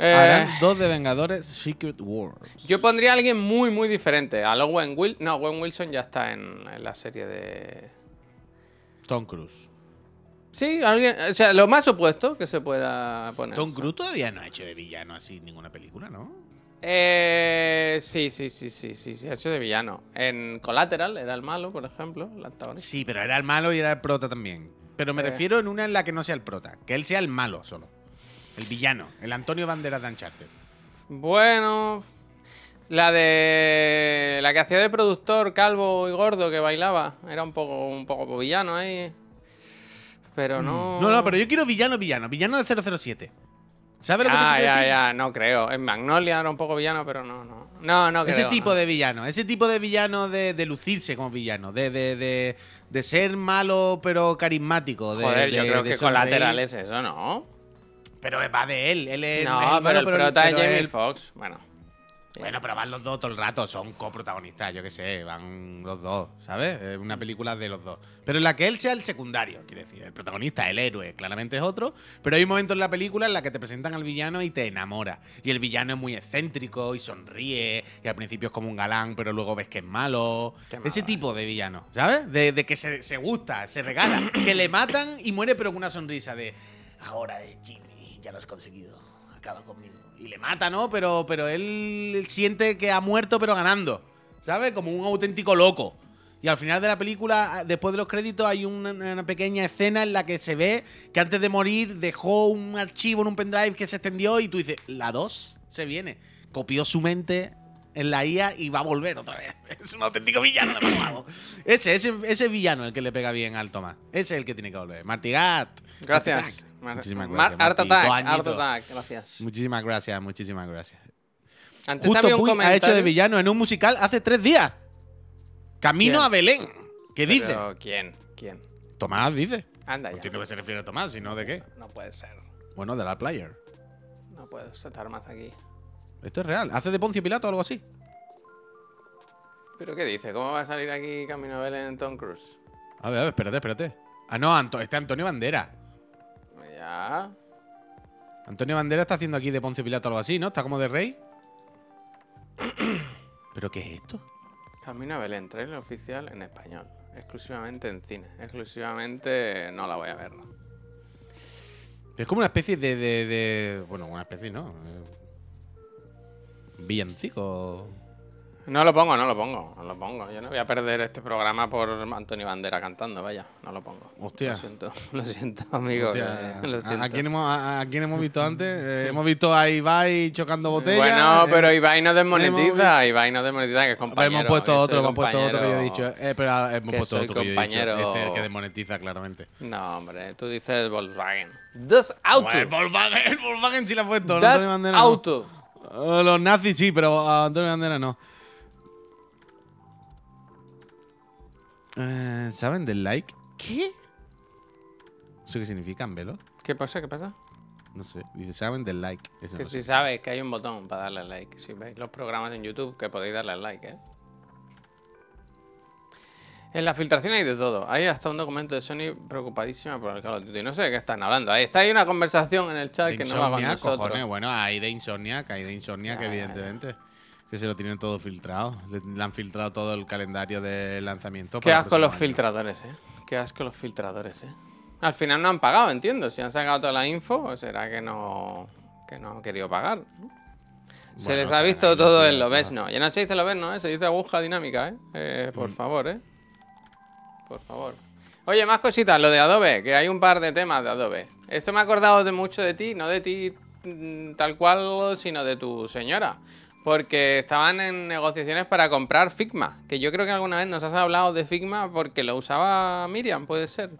Eh, dos de Vengadores Secret Wars. Yo pondría a alguien muy, muy diferente. A Owen Wilson. No, Owen Wilson ya está en, en, la serie de. Tom Cruise. Sí, alguien. O sea, lo más opuesto que se pueda poner. Tom Cruise todavía no ha hecho de villano así ninguna película, ¿no? Eh, sí, sí, sí, sí, sí, sí, ha hecho de villano. En Collateral era el malo, por ejemplo, el antagonista. Sí, pero era el malo y era el prota también. Pero me Eh. refiero en una en la que no sea el prota, que él sea el malo solo. El villano, el Antonio Banderas de Uncharted. Bueno, la de la que hacía de productor calvo y gordo que bailaba, era un poco un poco villano ahí. Pero no. Mm. No, no, pero yo quiero villano, villano, villano de 007. ¿Sabes lo que te Ah, quiero ya, decir? ya, no creo. En Magnolia era un poco villano, pero no, no. No, no creo. Ese tipo no. de villano, ese tipo de villano de, de lucirse como villano, de, de, de, de ser malo pero carismático. De, Joder, yo creo que sonreír. Collateral es eso, ¿no? Pero va de él, él es no, es pero malo, el prota es pero Jamie Foxx. Bueno. Bueno, pero van los dos todo el rato, son coprotagonistas, yo qué sé, van los dos, ¿sabes? Es una película de los dos. Pero en la que él sea el secundario, quiero decir, el protagonista, el héroe, claramente es otro, pero hay un momento en la película en la que te presentan al villano y te enamora. Y el villano es muy excéntrico y sonríe, y al principio es como un galán, pero luego ves que es malo. Ese eh. tipo de villano, ¿sabes? De, de que se, se gusta, se regala, que le matan y muere pero con una sonrisa de, ahora es Jimmy, ya lo has conseguido, acaba conmigo. Y le mata, ¿no? Pero, pero él siente que ha muerto pero ganando, ¿sabes? Como un auténtico loco. Y al final de la película, después de los créditos, hay una, una pequeña escena en la que se ve que antes de morir dejó un archivo en un pendrive que se extendió y tú dices, la 2 se viene. Copió su mente en la IA y va a volver otra vez. Es un auténtico villano de malvado. Ese, ese, ese villano el que le pega bien al Tomás. Ese es el que tiene que volver. Martigat. Gracias. Muchísimas gracias, Art. Attack, Art. Attack, gracias. Muchísimas gracias, muchísimas gracias. Antes Justo había un Puy ha comentario. hecho de villano en un musical hace tres días. Camino ¿Quién? a Belén. ¿Qué dice? ¿Quién? ¿Quién? Tomás dice. Anda No ya. entiendo que se refiere a Tomás, sino de qué. No puede ser. Bueno, de la player. No puedo estar más aquí. Esto es real. ¿Hace de Poncio Pilato o algo así? ¿Pero qué dice? ¿Cómo va a salir aquí Camino a Belén en Tom Cruise? A ver, a ver, espérate, espérate. Ah, no, Anto- este Antonio Bandera. Ya. Antonio Bandera está haciendo aquí de Poncio Pilato algo así, ¿no? Está como de rey. ¿Pero qué es esto? Camino a Belén, trailer oficial en español. Exclusivamente en cine. Exclusivamente no la voy a ver. Es como una especie de. de- de- bueno, una especie, ¿no? Eh, Villancico. No lo pongo, no lo pongo, no lo pongo. Yo no voy a perder este programa por Antonio Bandera cantando, vaya, no lo pongo. Hostia. Lo siento, lo siento, amigo. Hostia, lo ¿a- siento. ¿A, quién hemos, a, a quién hemos visto antes? Eh, hemos visto a Ibai chocando botellas. Bueno, eh, pero Ibai no desmonetiza, Ibai no desmonetiza, que es compañero. hemos puesto otro, hemos puesto otro que yo he dicho. Eh, pero ah, hemos puesto otro que yo he dicho. Este es el que desmonetiza claramente. No, hombre, tú dices Volkswagen. Das Auto. Bueno, Volkswagen, Volkswagen sí lo ha puesto. Das Antonio Bandera no. Auto. Eh, Los nazis sí, pero a Antonio Bandera no. Eh, ¿Saben del like? ¿Qué? ¿Eso qué significa, Velo? ¿Qué pasa? ¿Qué pasa? No sé. Dice, ¿saben del like? Eso Que no si sé. sabes que hay un botón para darle like. Si veis los programas en YouTube, que podéis darle like, ¿eh? En la filtración hay de todo. Hay hasta un documento de Sony preocupadísima por el Call of Duty. No sé de qué están hablando. Ahí está, hay una conversación en el chat De que no va con nosotros. cojones. Bueno, hay de Insomniac, hay de Insomniac, ya. evidentemente. Que se lo tienen todo filtrado. Le, le han filtrado todo el calendario de lanzamiento. Qué asco los año. filtradores, ¿eh? Qué asco los filtradores, ¿eh? Al final no han pagado, entiendo. Si han sacado toda la info, será que no, que no han querido pagar. ¿no? Se Bueno, les ha visto todo en lo ves, no. Ya no se dice lo ves, no, ¿eh? Se dice aguja dinámica, ¿eh? Eh, Mm. por favor, ¿eh? Por favor. Oye, más cositas, lo de Adobe, que hay un par de temas de Adobe. Esto me ha acordado de mucho de ti, no de ti mm, tal cual, sino de tu señora. Porque estaban en negociaciones para comprar Figma, que yo creo que alguna vez nos has hablado de Figma porque lo usaba Miriam, puede ser.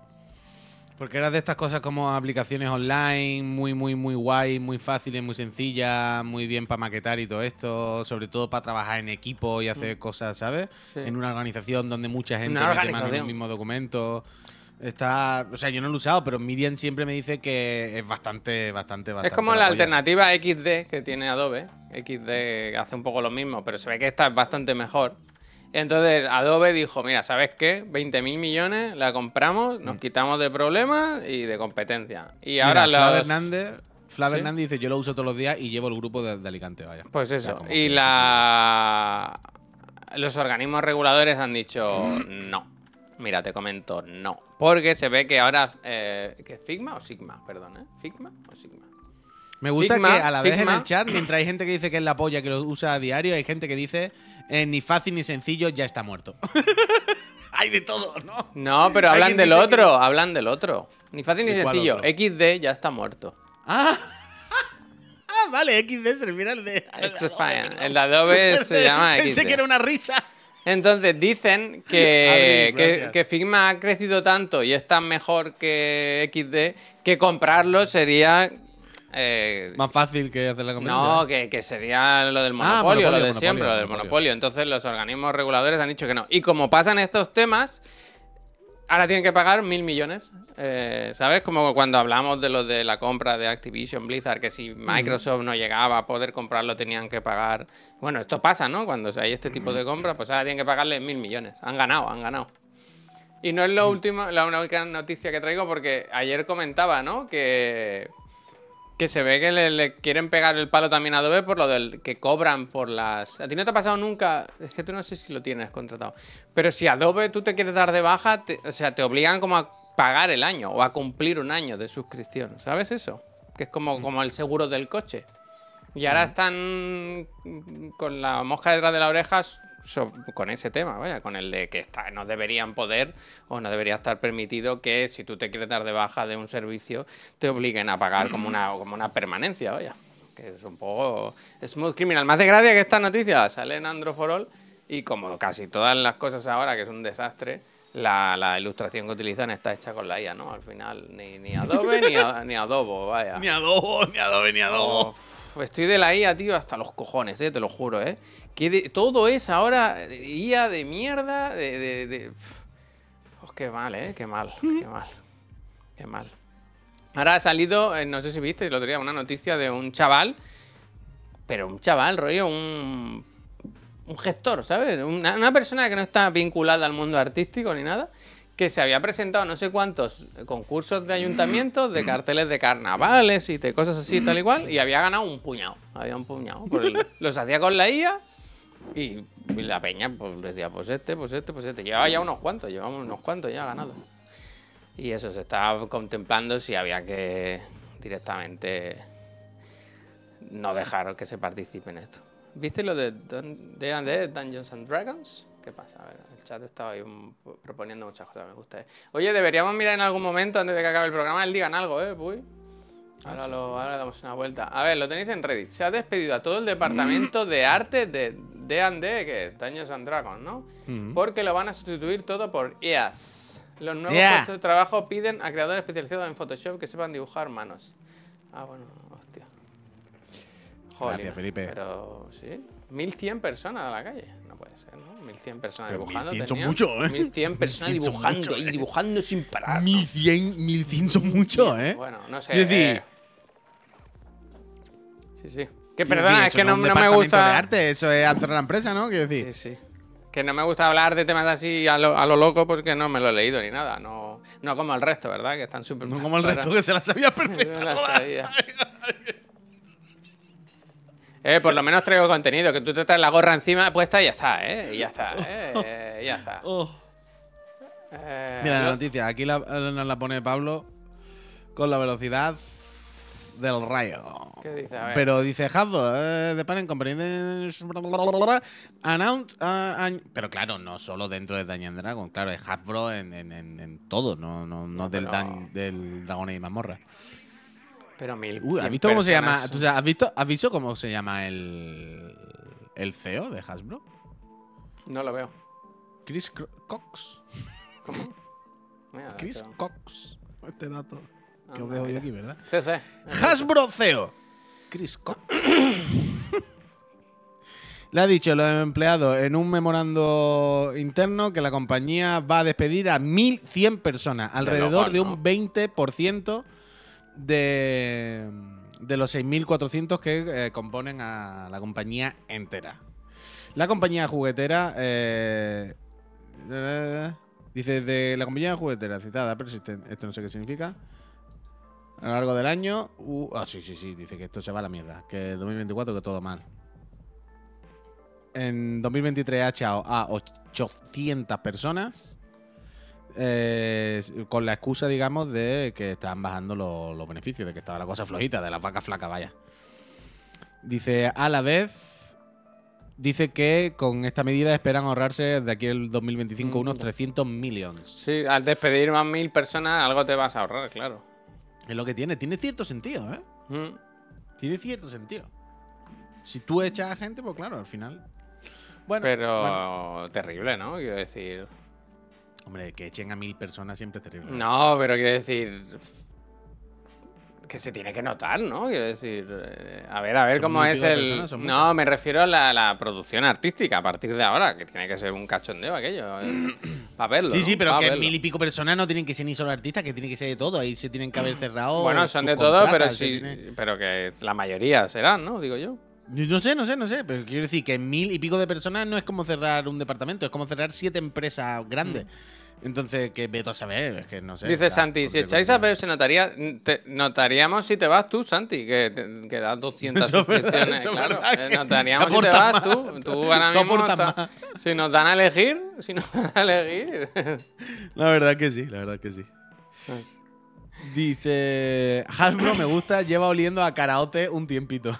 Porque era de estas cosas como aplicaciones online, muy, muy, muy guay, muy fáciles, muy sencillas, muy bien para maquetar y todo esto, sobre todo para trabajar en equipo y hacer cosas, ¿sabes? Mm. Sí. En una organización donde mucha gente mete mano en un mismo documento. Está, o sea, yo no lo he usado, pero Miriam siempre me dice que es bastante, bastante, bastante. Es como la polla. alternativa XD que tiene Adobe. XD hace un poco lo mismo, pero se ve que esta es bastante mejor. Entonces Adobe dijo, mira, ¿sabes qué? 20 mil millones, la compramos, nos quitamos de problemas y de competencia. Y Mm. Mira, ahora Flav. Hernández, Flav ¿Sí? Hernández dice, yo lo uso todos los días y llevo el grupo de, de Alicante, vaya. Pues eso. Y la... Los organismos reguladores han dicho no. Mira, te comento no. Porque se ve que ahora... Eh, ¿Qué Figma o Sigma? Perdón, ¿eh? ¿Figma o Sigma? Me gusta Figma, que a la vez en el chat, mientras hay gente que dice que es la polla que lo usa a diario, hay gente que dice eh, ni fácil ni sencillo, ya está muerto. hay de todo, ¿no? No, pero hablan del otro, hablan del otro. Ni fácil ni ¿De cuál sencillo. otro? XD ya está muerto. Ah, ah vale, XD se refiere al de. al. El de Adobe se llama Pensé que era XD. una risa. Entonces dicen que, Adri, que, que Figma ha crecido tanto y es tan mejor que XD que comprarlo sería. eh, Más fácil que hacer la competencia. no, que, que sería lo del Ah, monopolio, lo monopolio, de siempre, monopolio, lo del monopolio. Entonces los organismos reguladores han dicho que no. Y como pasan estos temas, ahora tienen que pagar mil millones. Eh, ¿Sabes? Como cuando hablamos de lo de la compra de Activision Blizzard, que si Microsoft no llegaba a poder comprarlo tenían que pagar. Bueno, esto pasa, ¿no? Cuando hay este tipo de compras, pues ahora tienen que pagarle mil millones. Han ganado, han ganado. Y no es lo último, la única noticia que traigo, porque ayer comentaba, ¿no? Que, que se ve que le, le quieren pegar el palo también a Adobe por lo del que cobran por las. A ti no te ha pasado nunca. Es que tú no sé si lo tienes contratado. Pero si Adobe tú te quieres dar de baja, te- o sea, te obligan como a pagar el año o a cumplir un año de suscripción. ¿Sabes eso? Que es como, como el seguro del coche. Y ahora están mm, con la mosca detrás de la oreja con ese tema, vaya, con el de que está, no deberían poder o no debería estar permitido que si tú te quieres dar de baja de un servicio te obliguen a pagar como una, como una permanencia, vaya. que es un poco smooth criminal. Más de gracia que esta noticia sale en Android for All y como casi todas las cosas ahora, que es un desastre, la, la ilustración que utilizan está hecha con la IA, ¿no? Al final, ni, ni Adobe ni, a- ni Adobe, vaya. Ni adobo, ni adobe, ni adobo. Estoy de la IA, tío, hasta los cojones, eh, te lo juro, ¿eh? Que de- todo es ahora IA de mierda, de... de, de- qué mal, ¿eh? Qué mal, qué mal. Qué mal. Ahora ha salido, eh, no sé si viste el otro día, una noticia de un chaval, pero un chaval, rollo, un, un gestor, ¿sabes? Una, una persona que no está vinculada al mundo artístico ni nada, que se había presentado no sé cuántos concursos de ayuntamientos, de carteles de carnavales y de cosas así, tal y cual, y había ganado un puñado. Había un puñado. por el- los hacía con la IA y, y la peña pues decía, pues este, pues este, pues este. Llevaba ya unos cuantos, llevamos unos cuantos ya ganados. Y eso se estaba contemplando si había que directamente no dejar que se participe en esto. ¿Viste lo de Dungeons and Dragons? ¿Qué pasa? A ver, el chat estaba ahí mm, proponiendo muchas cosas, me gusta. eh. Oye, deberíamos mirar en algún momento, antes de que acabe el programa, el digan algo, ¿eh? Puy? Ahora, lo, ahora le damos una vuelta. A ver, lo tenéis en Reddit. Se ha despedido a todo el departamento de arte de D&D, que es Dungeons and Dragons, ¿no? Mm. Porque lo van a sustituir todo por EAS. Los nuevos Yeah. puestos de trabajo piden a creadores especializados en Photoshop que sepan dibujar manos. Ah, bueno, hostia. Gracias, Felipe. Pero, ¿sí? 1100 personas a la calle. No puede ser, ¿no? 1100 personas Pero dibujando. 1100 son mucho, ¿eh? 1100 personas 1100 son dibujando mucho, y ¿eh? dibujando sin parar. 1100, 1100 son mucho, ¿eh? Bueno, no sé. Quiero decir- eh, Sí, sí. Que perdona, es que no, es no me gusta. de arte, eso es hacer la empresa, ¿no? Quiero decir. Sí, sí. Que no me gusta hablar de temas así a lo, a lo loco porque no me lo he leído ni nada. No, no como el resto, ¿verdad? Que están súper. No como el resto que se la sabía perfecto. Eh, por lo menos traigo contenido, que tú te traes la gorra encima puesta y ya está, ¿eh? Y ya está, ¿eh? Y ya está. Oh. Eh, Mira la noticia, aquí la, nos la pone Pablo con la velocidad del rayo. ¿Qué dice? A ver. Pero dice Hasbro, eh, de pan en. Announce. ah, añ- pero claro, no solo dentro de Dungeons and Dragon, claro, es Hasbro en, en, en, en todo, no, no, no, No, del, pero- Dan- del Dragón y Mazmorra. Pero mil. Uy, ¿has visto cómo se llama? personas- ¿Tú sabes- ¿Has visto, ¿Has visto cómo se llama el, el CEO de Hasbro? No lo veo. Chris Cox. ¿Cómo? Mira, Chris Cox. Este dato que os dejo yo aquí, ¿verdad? CC. Hasbro CEO. Chris Cox. Le ha dicho a los empleados en un memorando interno que la compañía va a despedir a 1.100 personas, alrededor de ¿no? un 20% de, de los 6.400 que eh, componen a la compañía entera. La compañía juguetera eh, dice de la compañía juguetera citada persisten, esto no sé qué significa. A lo largo del año, uh, ah, sí, sí, sí, dice que esto se va a la mierda, que 2024 que todo mal. En 2023 ha echado a 800 personas eh, con la excusa, digamos, de que estaban bajando lo- los beneficios, de que estaba la cosa flojita, de las vacas flacas, vaya. Dice, a la vez, dice que con esta medida esperan ahorrarse de aquí al 2025 unos Mm. 300 millones. Sí, al despedir más mil personas, algo te vas a ahorrar, claro. Es lo que tiene, tiene cierto sentido, ¿eh? Mm. Tiene cierto sentido. Si tú echas a gente, pues claro, al final. Bueno, Pero bueno. terrible, ¿no? Quiero decir. Hombre, que echen a mil personas siempre es terrible. No, pero quiero decir. Que se tiene que notar, ¿no? Quiero decir. eh, A ver, a ver cómo es el. personas, No, me refiero a la, la producción artística a partir de ahora, que tiene que ser un cachondeo aquello. Para verlo. Sí, sí, ¿no? pero Pa' que verlo. mil y pico personas no tienen que ser ni solo artistas, que tiene que ser de todo. Ahí se tienen que haber cerrado. Bueno, son de todo, pero sí. tiene- Pero que la mayoría serán, ¿no? Digo yo. No sé, no sé, no sé, pero quiero decir que mil y pico de personas no es como cerrar un departamento, es como cerrar siete empresas grandes. Entonces, que veto a saber, es que no sé. Mm. Dice Santi, si echáis a Pep se notaría, te- notaríamos si te vas tú, Santi, que, te- que das 200 Eso es verdad, suscripciones, claro. eh, Notaríamos si te vas tú. más. Tú ahora Tú mismo, aportas ta- más. si nos dan a elegir, si nos dan a elegir. La verdad que sí, la verdad que sí. Dice, Hasbro me gusta, lleva oliendo a karaoke un tiempito.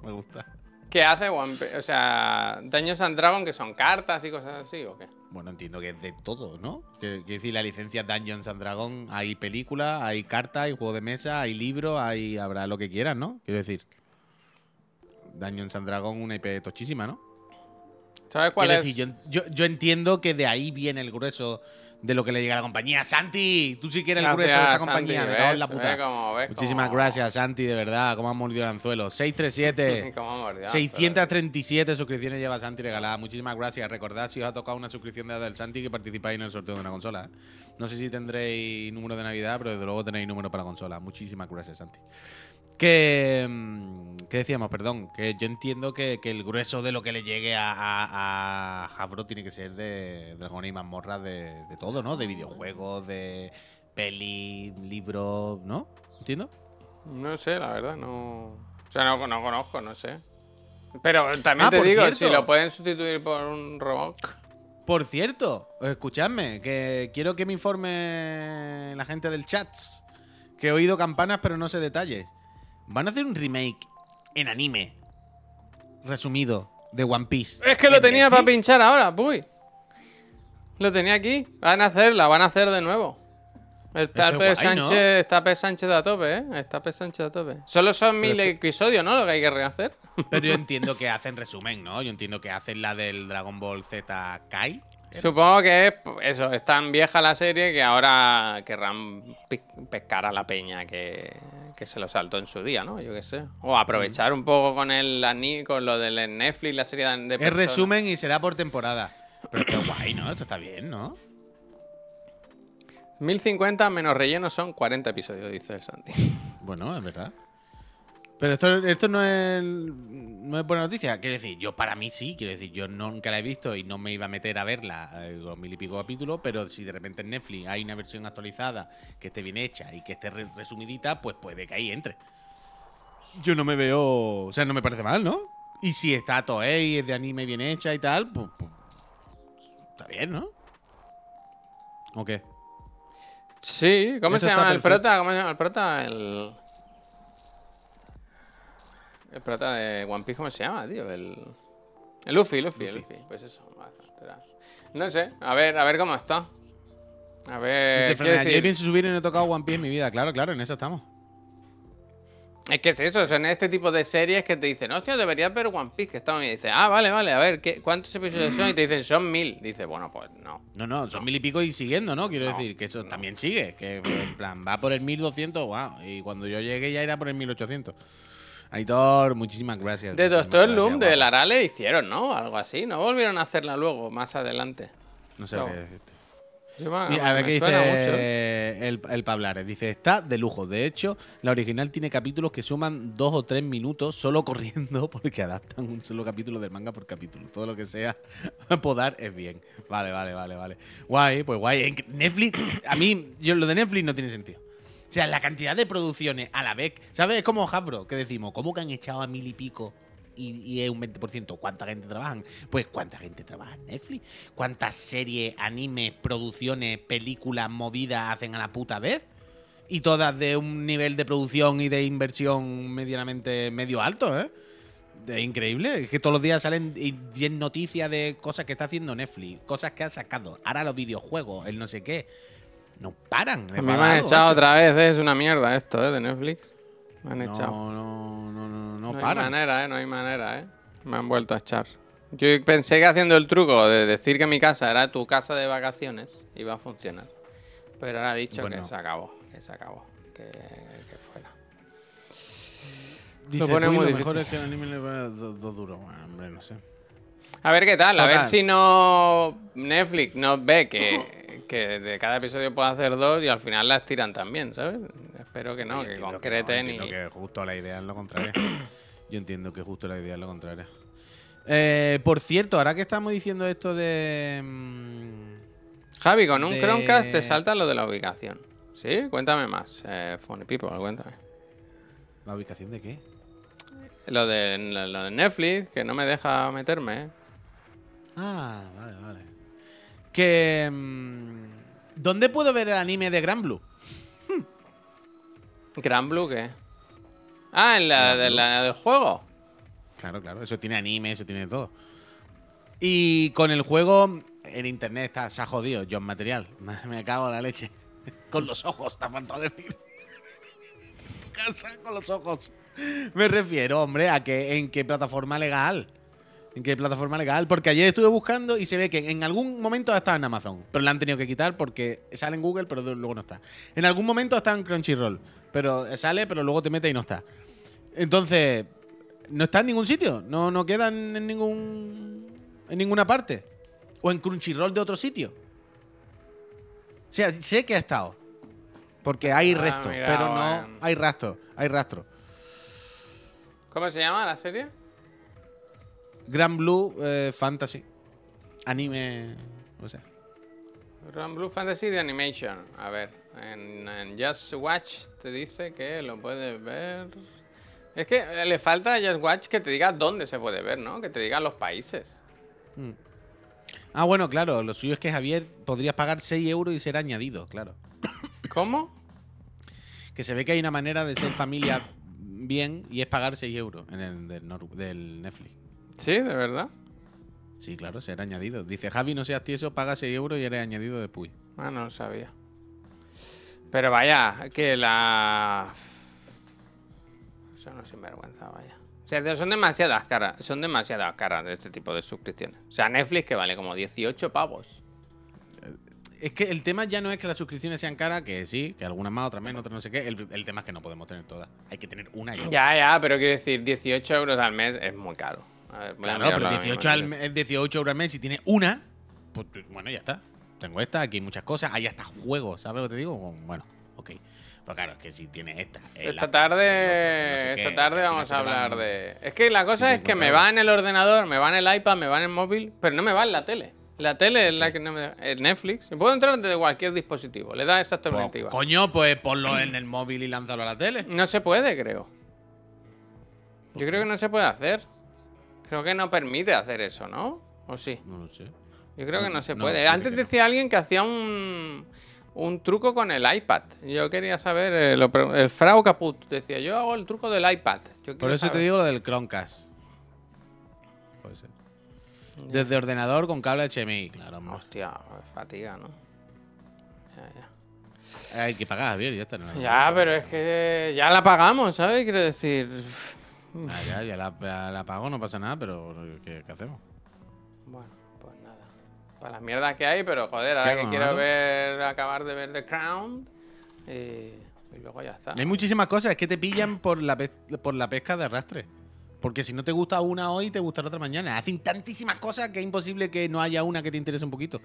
me gusta. ¿Qué hace One Piece? O sea, Daños and Dragon, que son cartas y cosas así, ¿o qué? Bueno, entiendo que es de todo, ¿no? Quiero decir, la licencia Dungeons and Dragons, hay película, hay carta, hay juego de mesa, hay libro, hay habrá lo que quieras, ¿no? Quiero decir, Dungeons and Dragons, una IP tochísima, ¿no? ¿Sabes cuál Quiero es? decir, yo, yo- yo entiendo que de ahí viene el grueso de lo que le llega a la compañía. Santi, tú sí que eres el grueso de esta Gracias, compañía, Santi, me cago en la ¿Ves puta. cómo- Muchísimas cómo- gracias, Santi, de verdad, cómo has mordido el anzuelo. 637. Cómo mordió, 637 suscripciones lleva Santi regalada. Muchísimas gracias. Recordad si os ha tocado una suscripción de del Santi que participáis en el sorteo de una consola. No sé si tendréis número de Navidad, pero desde luego tenéis número para consola. Muchísimas gracias, Santi. Que, mm, ¿Qué decíamos? Perdón. Que yo entiendo que, que el grueso de lo que le llegue a, a, a Hasbro tiene que ser de Dragon y mazmorras de, de todo, ¿no? De videojuegos, de peli, libros, ¿no? ¿Entiendo? No sé, la verdad, no. O sea, no, no conozco, no sé. Pero también Ah, te digo, cierto. si lo pueden sustituir por un robot. Por cierto, escuchadme, que quiero que me informe la gente del chat. Que he oído campanas, pero no sé detalles. Van a hacer un remake en anime. Resumido, de One Piece. Es que lo ¿En tenía para pinchar ahora, uy. Lo tenía aquí. Van a hacer, la van a hacer de nuevo. Está P. Sánchez, está P. Sánchez a tope, ¿eh? Está P. Sánchez a tope. Solo son mil episodios, ¿no? Lo que hay que rehacer. Pero yo entiendo que hacen resumen, ¿no? Yo entiendo que hacen la del Dragon Ball Z Kai. Supongo que es eso, es tan vieja la serie que ahora querrán pescar a la peña que, que se lo saltó en su día, ¿no? Yo qué sé. O aprovechar un poco con el con lo del Netflix, la serie de, Es resumen y será por temporada. Pero qué guay, ¿no? Esto está bien, ¿no? 1050 menos relleno son 40 episodios, dice el Santi. Bueno, es verdad. Pero esto, esto no, es, no es buena noticia. Quiero decir, yo para mí sí. Quiero decir, yo nunca la he visto y no me iba a meter a verla eh, los mil y pico capítulos. Pero si de repente en Netflix hay una versión actualizada que esté bien hecha y que esté re- resumidita, pues puede que ahí entre. Yo no me veo. O sea, no me parece mal, ¿no? Y si está Toei, es de anime bien hecha y tal, pues. pues, está bien, ¿no? ¿O qué? Sí, ¿cómo se llama el prota? ¿Cómo se llama el prota? El. El prota de One Piece, ¿cómo se llama, tío? El. El Luffy, Luffy, el Luffy. Pues eso. No sé, a ver, a ver cómo está. A ver. Dice Fernández, yo decir, pienso subir y no he tocado One Piece en mi vida. Claro, claro, en eso estamos. es que es eso, son este tipo de series que te dicen, hostia, deberías ver One Piece, que está muy bien. Y dices, ah, vale, vale, a ver, ¿qué, ¿cuántos episodios son? Y te dicen, son mil. Dice, bueno, pues no. No, no, son mil y pico y siguiendo, ¿no? Quiero No, decir que eso no. también sigue. Que en plan, va por el 1200, wow. Y cuando yo llegue ya irá por el 1800. Aitor, muchísimas gracias. De Doctor Loom, de guapo. Lara le hicieron, ¿no? Algo así. No volvieron a hacerla luego, más adelante. No sé No. qué decirte. Yo a ver qué mucho. dice el, el Pablares. Dice, está de lujo. De hecho, la original tiene capítulos que suman dos o tres minutos solo corriendo porque adaptan un solo capítulo del manga por capítulo. Todo lo que sea podar es bien. Vale, vale, vale, vale. Guay, pues guay. Netflix, a mí, yo, lo de Netflix no tiene sentido. O sea, la cantidad de producciones a la vez. ¿Sabes? Es como Hasbro, que decimos, ¿cómo que han echado a mil y pico? Y, es un 20%. ¿Cuánta gente trabajan? Pues ¿cuánta gente trabaja en Netflix? ¿Cuántas series, animes, producciones, películas, movidas hacen a la puta vez? Y todas de un nivel de producción y de inversión medianamente medio alto, ¿eh? Es increíble. Es que todos los días salen y- 10 noticias de cosas que está haciendo Netflix, cosas que ha sacado. Ahora los videojuegos, el no sé qué. No paran. Mí me han echado otra vez, ¿eh? es una mierda esto, ¿eh? De Netflix. Me han no, echado. No, no, no, no, No, hay paran. manera, ¿eh? No hay manera, ¿eh? Me han vuelto a echar. Yo pensé que haciendo el truco de decir que mi casa era tu casa de vacaciones iba a funcionar. Pero ahora ha dicho Bueno. que se acabó, que se acabó, que, que fuera. Dice, pone "Puy, muy lo difícil". mejor es que el anime le pone dos dos duros. Bueno, hombre, no sé. A ver qué tal, a ver si no Netflix nos ve que, que de cada episodio puede hacer dos y al final las tiran también, ¿sabes? Espero que no, Yo que concreten no, y... entiendo que justo la idea es lo contrario. Yo entiendo que justo la idea es lo contrario. Eh, por cierto, ahora que estamos diciendo esto de. mm, Javi, con un de- Chromecast te salta lo de la ubicación. ¿Sí? Cuéntame más, eh, Funny People, cuéntame. ¿La ubicación de qué? Lo de, lo de Netflix, que no me deja meterme, ¿eh? Ah, vale, vale. Que. mm, ¿Dónde puedo ver el anime de Gran Blue? Gran Blue, ¿qué? Ah, en la, de del juego. Claro, claro. Eso tiene anime, eso tiene todo. Y con el juego, en internet está, se ha jodido, John Material. Me cago en la leche. Con los ojos, te ha faltado decir. Tu casa con los ojos. Me refiero, hombre, a que en qué plataforma legal. ¿En qué plataforma legal? Porque ayer estuve buscando y se ve que en algún momento ha estado en Amazon, pero la han tenido que quitar porque sale en Google, pero luego no está. En algún momento está en Crunchyroll, pero sale, pero luego te mete y no está. Entonces, no está en ningún sitio, no, no queda en, en ningún en ninguna parte. O en Crunchyroll de otro sitio. O sea, sé que ha estado. Porque hay Ah, resto, mira, pero no bueno. hay rastro, hay rastro. ¿Cómo se llama la serie? Grand Blue eh, Fantasy. Anime. O sea. Grand Blue Fantasy de Animation. A ver, en, en Just Watch te dice que lo puedes ver. Es que le falta a Just Watch que te diga dónde se puede ver, ¿no? Que te diga los países. Ah, bueno, claro. Lo suyo es que Javier podrías pagar 6 euros y ser añadido, claro. ¿Cómo? Que se ve que hay una manera de ser familia bien y es pagar 6 euros en el del Netflix. Sí, de verdad. Sí, claro, ser añadido. Dice Javi, no seas tieso, paga 6 euros y eres añadido de Puy. Ah, no lo sabía. Pero vaya, que la. Son unos sinvergüenza, vaya. O sea, son demasiadas caras. Son demasiadas caras de este tipo de suscripciones. O sea, Netflix que vale como 18 pavos. Es que el tema ya no es que las suscripciones sean caras, que sí, que algunas más, otras menos, otras no sé qué. El, el tema es que no podemos tener todas. Hay que tener una y otra. Ya, ya, pero quiero decir, 18 euros al mes es muy caro. A ver, a Claro, pero ahora 18, mismo, al tío. mes, 18 euros al mes, si tienes una, pues bueno, ya está. Tengo esta, aquí hay muchas cosas, hay hasta juegos, ¿sabes lo que te digo? Bueno, ok. Pero claro, es que si tienes esta. eh, Esta la- tarde, no sé qué, esta tarde vamos a hablar de. Es que la cosa es que me 50 va en el ordenador, me va en el iPad, me va en el móvil, pero no me va en la tele. La tele es la que no me da. El Netflix. Puedo entrar desde cualquier dispositivo. Le da exactamente Pues, igual. coño, pues ponlo en el móvil y lánzalo a la tele. No se puede, creo. Yo creo que no se puede hacer. Creo que no permite hacer eso, ¿no? ¿O sí? No lo sé. Yo creo que no se puede. Antes no. decía alguien que hacía un, un truco con el iPad. Yo quería saber, eh, lo pre- el Frau Caput decía, yo hago el truco del iPad. Yo Por eso te digo lo del Chromecast. Puede ser. Desde ordenador con cable HMI, claro. hombre. Hostia, fatiga, ¿no? Ya, ya. Hay que pagar, Javier, ya está. no Ya, pero es que ya la pagamos, ¿sabes? Quiero decir. Ah, ya, ya la, la pago, no pasa nada, pero ¿qué, qué hacemos? Bueno, pues nada. Para las mierdas que hay, pero joder, ahora que quiero ver, acabar de ver The Crown. eh, y luego ya está. Hay muchísimas cosas, es que te pillan por la, por la pesca de arrastre. Porque si no te gusta una hoy, te gustará otra mañana. Hacen tantísimas cosas que es imposible que no haya una que te interese un poquito.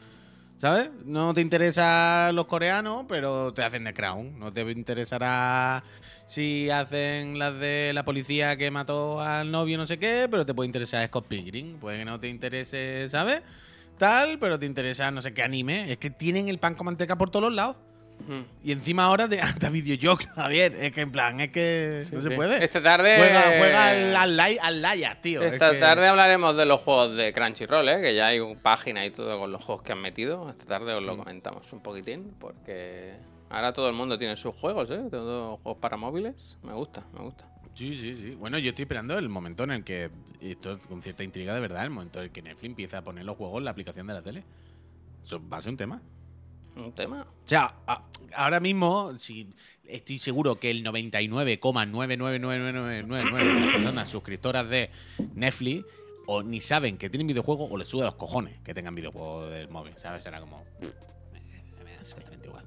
¿Sabes? No te interesa los coreanos, pero te hacen The Crown. No te interesará si hacen las de la policía que mató al novio, no sé qué, pero te puede interesar Scott Pilgrim. Puede que no te interese, ¿sabes? Tal, pero te interesa no sé qué anime. Es que tienen el pan con manteca por todos lados. Y encima ahora de hasta videojuegos, Javier. Es que en plan, es que Sí, no se sí. puede. Esta tarde. Juega, juega al, al, tío. es Esta que- tarde hablaremos de los juegos de Crunchyroll, ¿eh? que ya hay una página y todo con los juegos que han metido. Esta tarde os Mm. lo comentamos un poquitín, porque ahora todo el mundo tiene sus juegos, ¿eh? Todos juegos para móviles. Me gusta, me gusta. Sí, sí, sí. Bueno, yo estoy esperando el momento en el que, y esto con cierta intriga de verdad, el momento en el que Netflix empieza a poner los juegos en la aplicación de la tele. Eso va a ser un tema. Un tema. O sea, ahora mismo, si estoy seguro que el 99,9999999 de las personas suscriptoras de Netflix o ni saben que tienen videojuegos o les sube los cojones que tengan videojuegos del móvil, ¿sabes? Será como... "Eh, Me da exactamente igual.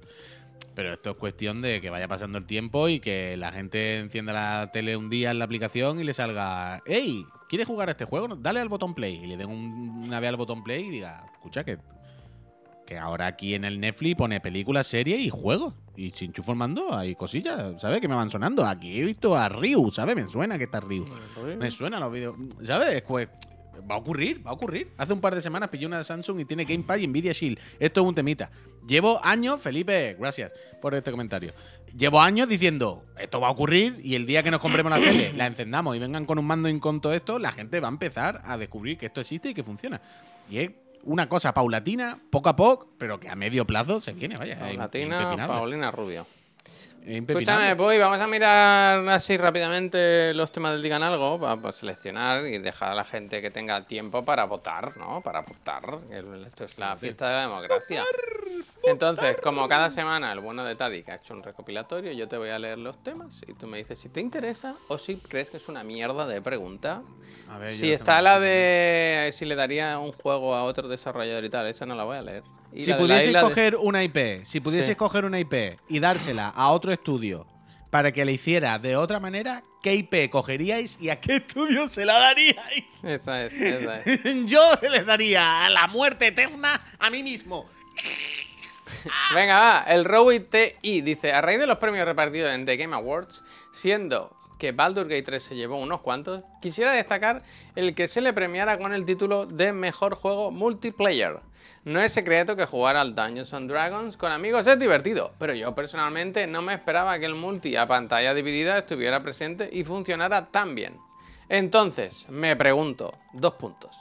Pero esto es cuestión de que vaya pasando el tiempo y que la gente encienda la tele un día en la aplicación y le salga, hey, ¿quieres jugar a este juego? Dale al botón play. Y le den un- una al botón play y diga, escucha que que ahora aquí en el Netflix pone películas, series y juegos. Y sin enchufo el mando hay cosillas, ¿sabes? Que me van sonando. Aquí he visto a Ryu, ¿sabes? Me suena que está Ryu. Me suena los vídeos. ¿Sabes? Pues va a ocurrir, va a ocurrir. Hace un par de semanas pillé una de Samsung y tiene Gamepad y Nvidia Shield. Esto es un temita. Llevo años, Felipe, gracias por este comentario. Llevo años diciendo, esto va a ocurrir y el día que nos compremos la tele, la encendamos y vengan con un mando y con todo esto, la gente va a empezar a descubrir que esto existe y que funciona. Y es una cosa paulatina, poco a poco, pero que a medio plazo se viene, vaya. es Latina, impepinable. Paulina Rubio. Escúchame, voy, vamos a mirar así rápidamente los temas del Digan Algo, para, seleccionar y dejar a la gente que tenga tiempo para votar, ¿no? Para votar. Esto es la fiesta de la democracia. Entonces, como cada semana el bueno de Tadic ha hecho un recopilatorio, yo te voy a leer los temas y tú me dices si te interesa o si crees que es una mierda de pregunta. A ver, Si está la de si le daría un juego a otro desarrollador y tal, esa no la voy a leer. Y Si de- coger una IP, si pudieses Sí. coger una IP y dársela a otro estudio para que la hiciera de otra manera, ¿qué IP cogeríais y a qué estudio se la daríais? Esa es, esa es. Yo les daría la muerte eterna a mí mismo. Venga, va. El Rowie TI dice: A raíz de los premios repartidos en The Game Awards, siendo que Baldur's Gate 3 se llevó unos cuantos, quisiera destacar el que se le premiara con el título de mejor juego multiplayer. No es secreto que jugar al Dungeons and Dragons con amigos es divertido, pero yo personalmente no me esperaba que el multi a pantalla dividida estuviera presente y funcionara tan bien. Entonces, me pregunto, dos puntos.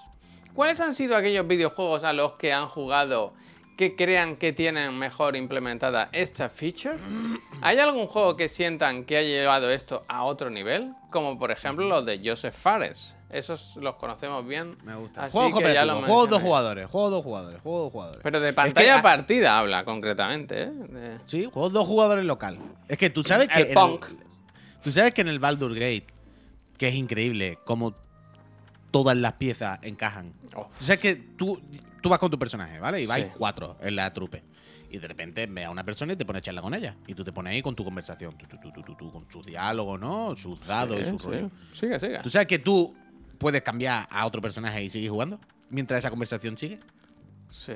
¿Cuáles han sido aquellos videojuegos a los que han jugado que crean que tienen mejor implementada esta feature? ¿Hay algún juego que sientan que ha llevado esto a otro nivel? Como por ejemplo los de Joseph Fares. Esos los conocemos bien. Me gusta. Así Juegos que ya lo cooperativos, juegos dos jugadores, juegos dos jugadores, juegos dos jugadores. Pero de Es pantalla que, ah, partida habla concretamente, ¿eh? De- Sí, juegos dos jugadores local. Es que tú sabes que. El en punk. tú sabes que en el Baldur Gate, que es increíble, como todas las piezas encajan. Oh. Tú sabes que tú, tú vas con tu personaje, ¿vale? Y vais Sí. cuatro en la trupe. Y de repente ve a una persona y te pones a charlar con ella. Y tú te pones ahí con tu conversación. Tú, tú, tú, tú, tú, tú, con sus diálogos, ¿no? Sus dados y Sí, sus sí. rollos. Sigue, sigue. ¿Tú sabes que tú puedes cambiar a otro personaje y seguir jugando? Mientras esa conversación sigue. Sí.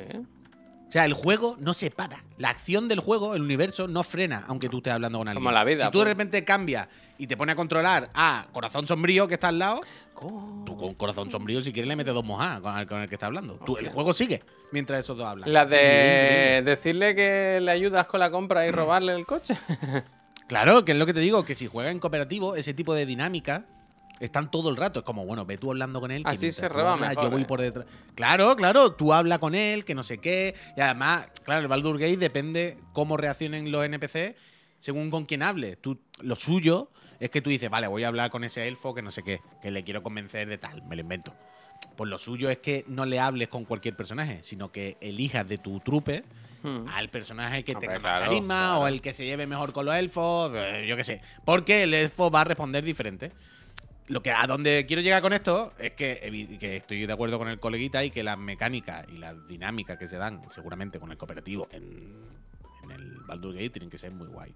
O sea, el juego no se para. La acción del juego, el universo, no frena, aunque tú estés hablando con alguien. Como la vida, Si tú de pues. repente cambias y te pones a controlar a Corazón Sombrío que está al lado, Co- tú con Corazón Sombrío, si quieres, le metes dos mojadas con el, con el que está hablando. Tú- el juego sigue mientras esos dos hablan. La de decirle que le ayudas con la compra y robarle el coche. Claro, que es lo que te digo, que si juegas en cooperativo, ese tipo de dinámica están todo el rato. Es como, bueno, ve tú hablando con él. Así se hablas, mejor, Yo voy ¿eh? por detrás. Claro, claro, tú hablas con él, que no sé qué. Y además, claro, el Baldur Gate depende cómo reaccionen los NPC según con quién hables. Tú, lo suyo es que tú dices, vale, voy a hablar con ese elfo que no sé qué, que le quiero convencer de tal, me lo invento. Pues lo suyo es que no le hables con cualquier personaje, sino que elijas de tu trupe Hmm. al personaje que Hombre, tenga más carisma claro. o el que se lleve mejor con los elfos, eh, yo qué sé. Porque el elfo va a responder diferente. Lo que a donde quiero llegar con esto es que, estoy de acuerdo con el coleguita y que las mecánicas y las dinámicas que se dan seguramente con el cooperativo en, en el Baldur Gate tienen que ser muy guay.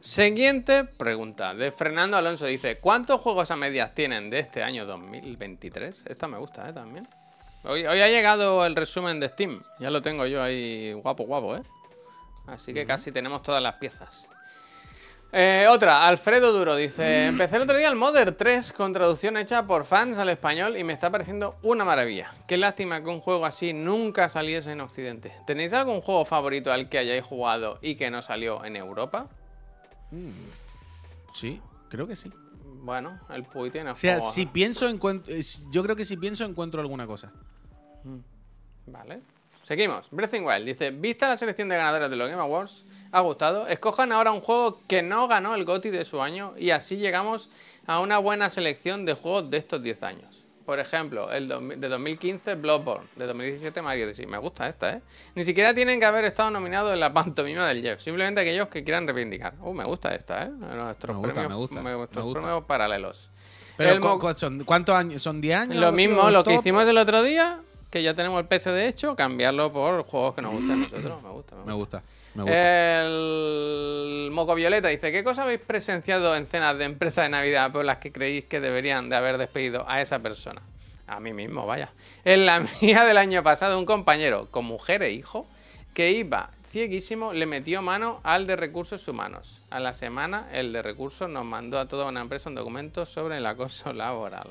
Siguiente pregunta de Fernando Alonso dice: ¿Cuántos juegos a medias tienen de este año 2023? Esta me gusta, ¿eh? También. Hoy, hoy ha llegado el resumen de Steam. Ya lo tengo yo ahí guapo, guapo, ¿eh? Así que casi tenemos todas las piezas. Eh, otra, Alfredo Duro dice: Empecé el otro día el Modern 3 con traducción hecha por fans al español y me está pareciendo una maravilla. Qué lástima que un juego así nunca saliese en Occidente. ¿Tenéis algún juego favorito al que hayáis jugado y que no salió en Europa? Sí, creo que sí. Bueno, el Puy tiene O sea, si pienso, encuent- eh, yo creo que si pienso encuentro alguna cosa. Vale. Seguimos. Breath in Wild dice: ¿Vista la selección de ganadores de los Game Awards? ¿Ha gustado? Escojan ahora un juego que no ganó el GOTY de su año y así llegamos a una buena selección de juegos de estos 10 años. Por ejemplo, el de 2015 Bloodborne, de 2017 Mario Odyssey. Me gusta esta, ¿eh? Ni siquiera tienen que haber estado nominados en la pantomima del Jeff. Simplemente aquellos que quieran reivindicar. Uh, me gusta esta, ¿eh? Nuestros Me gusta, premios, me gusta, nuestros me gusta. premios paralelos. Pero El ¿cu- mo- cu- son- ¿cuántos años? ¿Son 10 años? Lo mismo, lo que hicimos el otro día, que ya tenemos el PSD hecho, cambiarlo por juegos que nos gustan a nosotros. Me gusta, me Me gusta. Me gusta. El Moco Violeta dice: ¿Qué cosa habéis presenciado en cenas de empresa de Navidad por las que creéis que deberían de haber despedido a esa persona? A mí mismo, vaya. En la mía del año pasado, un compañero con mujer e hijo que iba cieguísimo le metió mano al de recursos humanos. A la semana, el de recursos nos mandó a toda una empresa un documento sobre el acoso laboral.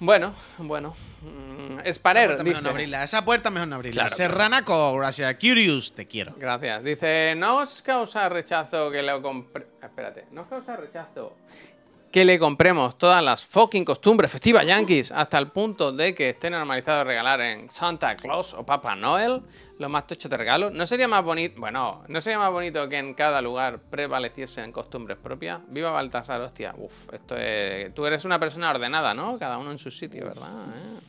Bueno, bueno. Mm, Sparer dice... mejor no abrirla. Esa puerta mejor no abrirla. Claro, Serranaco, gracias. Curious, te quiero. Gracias. Dice, ¿no os causa rechazo que le compre... Espérate, ¿no os causa rechazo que le compremos todas las fucking costumbres festivas yankees hasta el punto de que esté normalizado regalar en Santa Claus o Papá Noel? Lo más tocho de regalo. ¿No sería más bonito? Bueno, ¿no sería más bonito que en cada lugar prevaleciesen costumbres propias? Viva Baltasar, hostia. Uf, esto es. Tú eres una persona ordenada, ¿no? Cada uno en su sitio, ¿verdad? ¿Eh?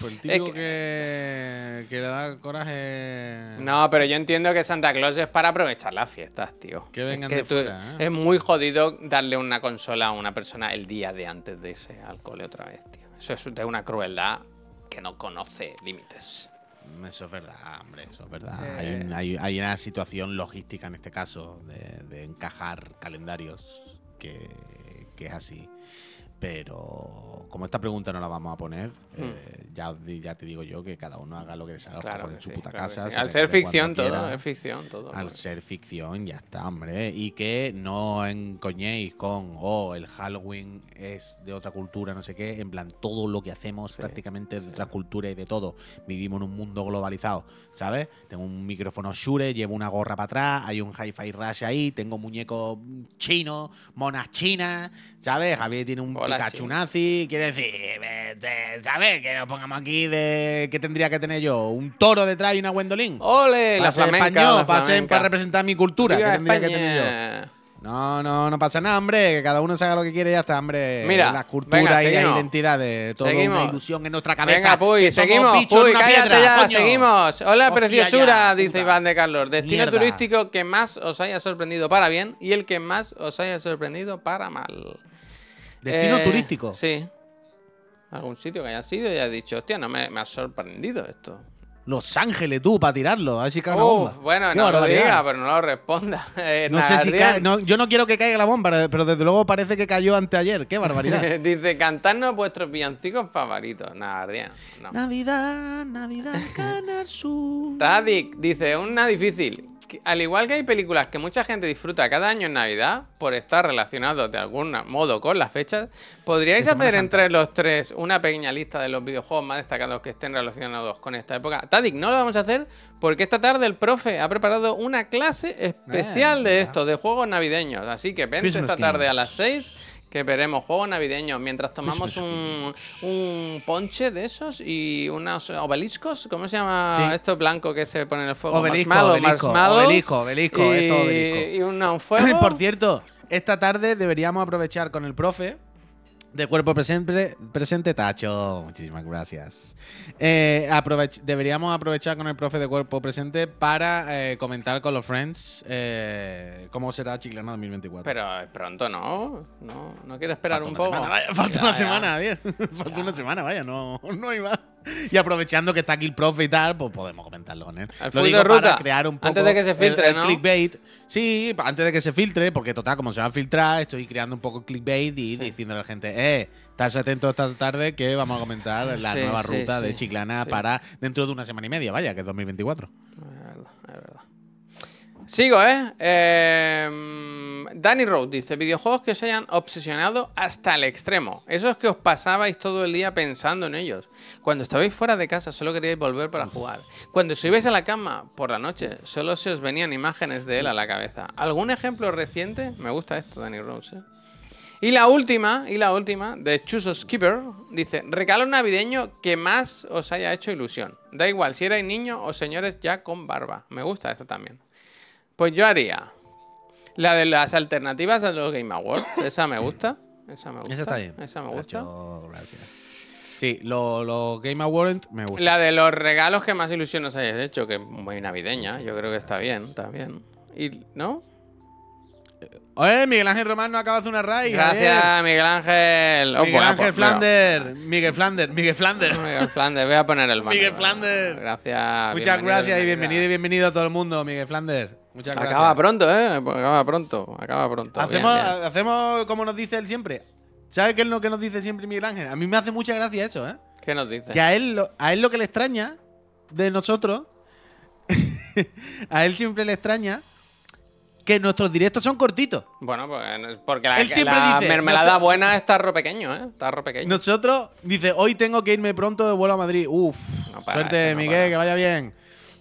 Pues el típico que... que le da coraje. No, pero yo entiendo que Santa Claus es para aprovechar las fiestas, tío. Que vengan es de tú- fuera, ¿eh? Es muy jodido darle una consola a una persona el día de antes de irse al cole otra vez, tío. Eso es de una crueldad que no conoce límites. Eso es verdad, hombre, eso es verdad. Eh. Hay, un- hay- hay una situación lógistica en este caso de, de encajar calendarios que, que es así. Pero como esta pregunta no la vamos a poner, eh, ya, ya te digo yo que cada uno haga lo que le salga Hmm. Claro en su sí, puta claro casa. sí. se Al ser ficción todo, es ficción todo. Al pues. ser ficción, ya está, hombre. Y que no encoñéis con, oh, el Halloween es de otra cultura, no sé qué. En plan, todo lo que hacemos Sí, prácticamente es de otra cultura y de todo. Vivimos en un mundo globalizado, ¿sabes? Tengo un micrófono Shure, llevo una gorra para atrás, hay un Hi-Fi Rush ahí, tengo muñecos chinos, monas chinas, ¿sabes? Javier tiene un Hola, Pikachu nazi. Quiere decir, eh, te- ¿sabes? Que nos pongamos aquí de. ¿Qué tendría que tener yo? ¿Un toro detrás y una Gwendolyn? ¡Ole! Para La ser flamenca, español, la para, ser- flamenca. para representar mi cultura, Viva que tendría que tener yo. No, no, no pasa nada, hombre, que cada uno se haga lo que quiere y ya está, hombre. Mira, las culturas venga, y las identidades, todo Seguimos. una ilusión en nuestra cabeza. Venga, Puy, que seguimos. Puy, una cállate piedra, ya, coño. seguimos. Hola, Hostia, preciosura, ya, dice. Iván de Carlos. Destino Mierda. turístico que más os haya sorprendido para bien y el que más os haya sorprendido para mal. Destino Eh, turístico. Sí. Algún sitio que haya sido y haya dicho, hostia, no me, me ha sorprendido esto. Los Ángeles, tú, para tirarlo, a ver si cae una bomba. bueno, Qué no lo diga, pero no lo responda. Eh, No sé si cae, no, yo no quiero que caiga la bomba, pero desde luego parece que cayó anteayer. Qué barbaridad. dice, cantadnos vuestros villancicos favoritos. Nardian, no. Navidad, Navidad, Canal Sur. Tadik dice, una difícil. Que, Al igual que hay películas que mucha gente disfruta cada año en Navidad, por estar relacionados de algún modo con las fechas, ¿podríais hacer Santa. entre los tres una pequeña lista de los videojuegos más destacados que estén relacionados con esta época? Tadik, no lo vamos a hacer porque esta tarde el profe ha preparado una clase especial de esto, de juegos navideños. Así que vente Christmas esta tarde a las 6 que veremos juegos navideños mientras tomamos un, un ponche de esos y unos obeliscos. ¿Cómo se llama Sí. esto blanco que se pone en el fuego? Obelisco, Marshmallow, obelisco, obelisco, obelisco, y, esto obelisco. y un, un fuego. Por cierto, esta tarde deberíamos aprovechar con el profe de cuerpo presente, presente Tacho. Muchísimas gracias. Eh, aprovech- deberíamos aprovechar con el profe de cuerpo presente para eh, comentar con los friends eh, cómo será Chiclana 2024. Pero pronto, ¿no? ¿No, no quiere esperar Falta un poco? semana, vaya, falta Ya, una ya. semana, bien. Falta una semana, vaya, no, no hay más. Y aprovechando que está aquí el profe y tal, pues podemos comentarlo con él. El Lo digo de ruta, para crear un poco antes de que se filtre, el ¿no? clickbait. Sí, antes de que se filtre, porque total, como se va a filtrar, estoy creando un poco el clickbait y Sí. diciéndole a la gente, eh, estarse atentos esta tarde que vamos a comentar la Sí, nueva sí, ruta de Chiclana para dentro de una semana y media, vaya, que es 2024. Es verdad, es verdad. Sigo, ¿eh? Eh, Danny Road dice, videojuegos que os hayan obsesionado hasta el extremo. Esos que os pasabais todo el día pensando en ellos. Cuando estabais fuera de casa solo queríais volver para jugar. Cuando os ibais a la cama por la noche solo se os venían imágenes de él a la cabeza. ¿Algún ejemplo reciente? Me gusta esto, Danny Rose, ¿eh? Y la última, y la última, de Chuso Skipper, dice, regalo navideño que más os haya hecho ilusión. Da igual si erais niños o señores ya con barba. Me gusta esto también. Pues yo haría la de las alternativas a los Game Awards. Esa me gusta. Esa me gusta. Esa está bien. Esa me gusta. Gracias. Sí, los lo Game Awards me gustan. La de los regalos que más ilusión os hayáis hecho, que es muy navideña. Yo creo que está bien, está bien. ¿Y no? Oye, Miguel Ángel Román no acaba de hacer una raíz. Gracias, Miguel Ángel. Oh, Miguel Ángel pues. Flander. Miguel Flander. Miguel Flander. Miguel Flanders, voy a poner el banner. Miguel Flanders. Gracias. Muchas bienvenido, gracias y bienvenido y bienvenido a todo el mundo, Miguel Flander. Muchas gracias. Acaba pronto, ¿eh? Pues Acaba pronto, acaba pronto. Hacemos, bien. hacemos como nos dice él siempre. ¿Sabes qué es lo que nos dice siempre Miguel Ángel? A mí me hace mucha gracia eso, ¿eh? ¿Qué nos dice? Que a él, lo, a él lo que le extraña de nosotros, a él siempre le extraña que nuestros directos son cortitos. Bueno, pues porque la, Él siempre la dice, mermelada buena es tarro pequeño, ¿eh? Tarro pequeño. Nosotros, dice, hoy tengo que irme pronto de vuelo a Madrid. Uf, No para, suerte, este no Miguel, para. que vaya bien.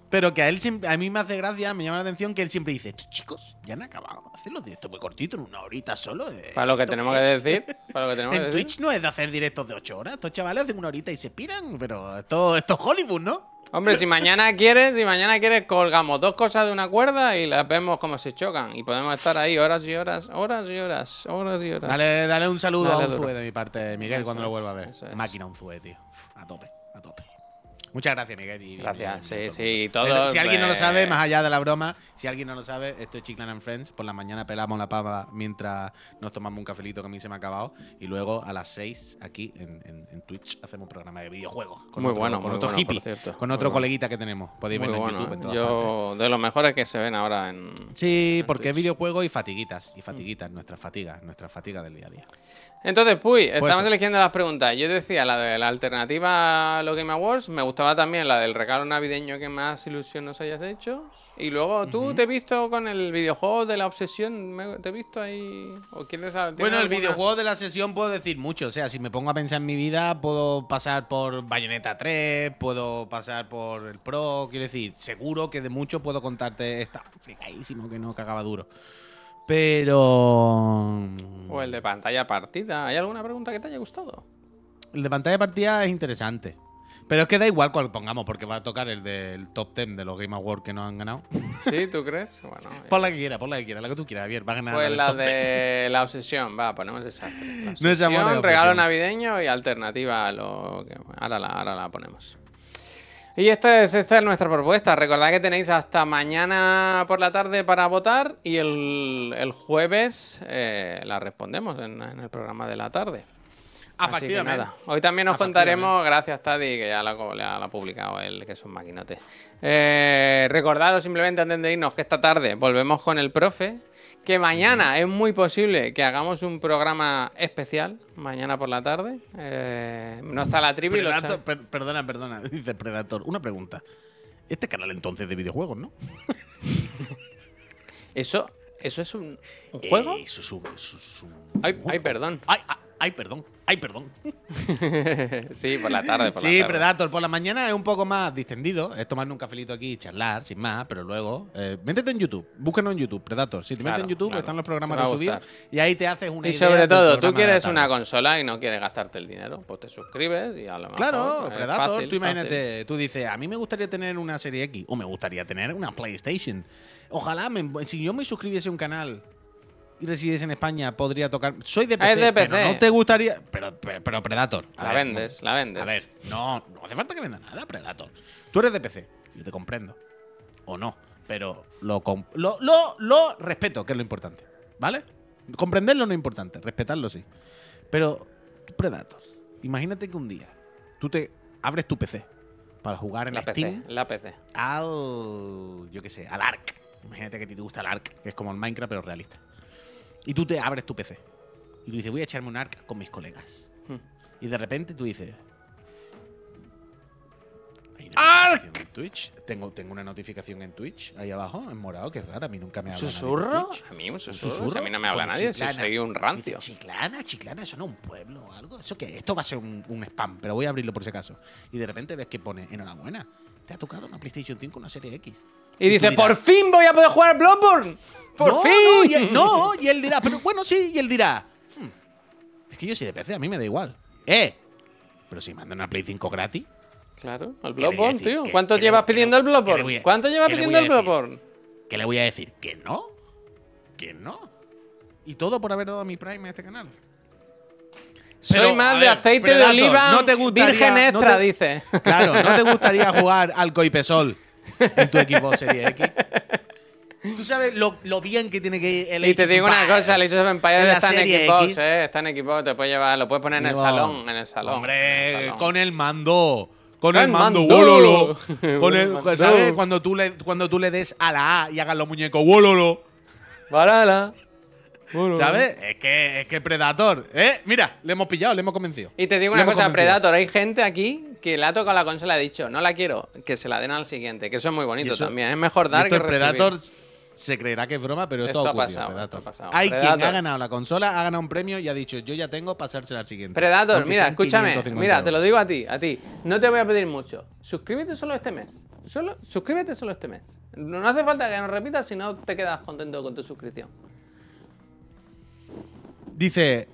Pero que a él siempre, a mí me hace gracia, me llama la atención que él siempre dice, estos chicos ya han acabado de hacer los directos muy cortitos, en una horita solo. eh, Para lo que ¿esto tenemos que es?". decir. Para lo que tenemos que En decir. Twitch no es de hacer directos de 8 horas. Estos chavales hacen una horita y se piran. Pero esto, esto es Hollywood, ¿no? Hombre, si mañana quieres, si mañana quieres, colgamos dos cosas de una cuerda y las vemos cómo se chocan. Y podemos estar ahí horas y horas, horas y horas, horas y horas. Dale, dale un saludo Dale a un duro. Zue de mi parte, Miguel, Eso cuando lo vuelva a ver. es. Máquina un Zue, tío. A tope, a tope. Muchas gracias, Miguel. y- Gracias, y- y- sí, sí, todos, Si alguien no lo pues- sabe, más allá de la broma, si alguien no lo sabe, esto es Chiclan and Friends. Por la mañana pelamos la pava mientras nos tomamos un cafelito que a mí se me ha acabado. Y luego a las 6 aquí en, en- en Twitch hacemos un programa de videojuegos. Con Muy otro, bueno, con muy otro bueno, hippie. cierto. Con otro bueno. coleguita que tenemos. Podéis verlo en bueno. YouTube en todas partes. Yo, de los mejores que se ven ahora en. Sí, en porque es Twitch. videojuego y fatiguitas. Y fatiguitas, nuestras fatigas, nuestras fatigas del día a día. Entonces, Puy, estamos eligiendo las preguntas. Yo decía la de la alternativa a los Game Awards. Me gustaba también la del regalo navideño que más ilusión nos hayas hecho. Y luego, ¿tú te he visto con el videojuego de la obsesión? ¿Me- ¿Te he visto ahí? ¿O quieres Bueno, el videojuego de la sesión puedo decir mucho. O sea, si me pongo a pensar en mi vida, puedo pasar por Bayonetta 3, puedo pasar por el Pro. Quiero decir, seguro que de mucho puedo contarte. Está fricadísimo que no cagaba duro. Pero. O el de pantalla partida. ¿Hay alguna pregunta que te haya gustado? El de pantalla partida es interesante. Pero es que da igual cuál pongamos, porque va a tocar el del top 10 de los Game Awards que nos han ganado. ¿Sí? ¿Tú crees? Bueno. Pon la que quiera, pon la que quiera, la que tú quieras, Javier. Va a ganar Pues la top 10. de la obsesión, va, ponemos. La No es amor, regalo navideño y alternativa a lo que. Ahora la, ahora la ponemos. Y esta es, esta es nuestra propuesta. Recordad que tenéis hasta mañana por la tarde para votar y el, el jueves eh, la respondemos en, en el programa de la tarde. Así que nada. Hoy también nos Efectivamente. contaremos, gracias Tadi, que ya la, co- la- la ha publicado él, que es un maquinote. Eh, recordaros simplemente antes de irnos que esta tarde volvemos con el profe, que mañana es muy posible que hagamos un programa especial, mañana por la tarde. Eh, no está la lo Predator, per- perdona, perdona, dice Predator. Una pregunta. Este canal entonces de videojuegos, ¿no? ¿Eso, ¿Eso es un, un juego? Eh, eso es un, eso es un Ay, ay, perdón. Ay, ay, ay, perdón. Ay, perdón. sí, por la tarde, por la Sí, tarde. Predator, por la mañana es un poco más distendido. Es tomarnos un cafelito aquí y charlar, sin más. Pero luego, eh, métete en YouTube. Búscanos en YouTube, Predator. Si te metes en YouTube, claro. están los programas resubidos. Y ahí te haces una Y idea sobre todo, tú la quieres una consola y no quieres gastarte el dinero, pues te suscribes y a lo mejor. Claro, es Predator, fácil, tú imagínate, fácil. tú dices, a mí me gustaría tener una serie X o me gustaría tener una PlayStation. Ojalá, me- si yo me suscribiese a un canal y resides en España, podría tocar. Soy de PC, es de pero PC. no te gustaría. Pero, pero, pero Predator. a La ver, vendes, no- la vendes. A ver, no, no hace falta que venda nada, Predator. Tú eres de PC, yo te comprendo. O no, pero lo, lo, lo, lo respeto, que es lo importante. ¿Vale? Comprenderlo no es importante, respetarlo sí. Pero, Predator, imagínate que un día tú te abres tu PC para jugar en La Steam PC, la PC. al. Yo qué sé, al ARC. Imagínate que a ti te gusta el ARC, que es como el Minecraft, pero realista. Y tú te abres tu PC. Y tú dices, voy a echarme un ARC con mis colegas. Hmm. Y de repente tú dices. ¡Arc! en Twitch. Tengo, tengo una notificación en Twitch ahí abajo, en morado, que es rara. A mí nunca me habla. nadie ¿Susurro? Twitch. A mí un ¿Un susurro. si a mí no me habla nadie, si Chiclana. soy un rancio. Dice, chiclana, chiclana, eso no es un pueblo o algo. ¿Eso qué? Esto va a ser un, un spam, pero voy a abrirlo por si acaso. Y de repente ves que pone, enhorabuena, te ha tocado una PlayStation 5, una serie X. Y dice, por fin voy a poder jugar al Bloodborne. Por no, fin. No y, él, no, y él dirá, pero bueno, sí, y él dirá, "Hmm, es que yo soy de PC, a mí me da igual. ¡Eh! Pero si mandan una Play 5 gratis, Claro, al ¿Qué le voy a Bloodborne, tío. ¿Qué- ¿Cuánto llevas pidiendo el Bloodborne? a- ¿Cuánto llevas pidiendo el? Bloodborne? ¿qué le voy a decir? ¿Que no? ¿Que no? Y todo por haber dado mi Prime a este canal. Soy Pero, más a de ver, aceite de oliva ¿no te gustaría- virgen no extra, te- dice. Claro, ¿no te gustaría jugar al Coipesol en tu equipo Serie X? Tú sabes lo, lo bien que tiene que ir el Y te digo una cosa, el Age of Empires está en Xbox, X. eh. Está en Xbox, te puedes llevar, lo puedes poner en el salón, en el salón. Hombre, el salón. con el mando. Con El el mando, wololo. Con El. ¿sabes? Cuando tú, le, cuando tú le des a la A y hagas los muñecos, wololo. Balala. ¿Sabes? Es que, es que Predator. ¿Eh? Mira, le hemos pillado, le hemos convencido. Y te digo Le una cosa, convencido. Predator, hay gente aquí que le ha tocado la consola y ha dicho, no la quiero, que se la den al siguiente, que eso es muy bonito eso- también. Es mejor dar que recibir. Predator se creerá que es broma, pero esto, Esto ha pasado, Predator. esto ha pasado. Hay quien ha ganado la consola, ha ganado un premio y ha dicho, yo ya tengo, pasársela al siguiente. Predator, mira, escúchame. 550 Mira, te lo digo a ti, a ti. No te voy a pedir mucho. Suscríbete solo este mes. Solo, suscríbete solo este mes. No hace falta que nos repitas si no te quedas contento con tu suscripción. Dice,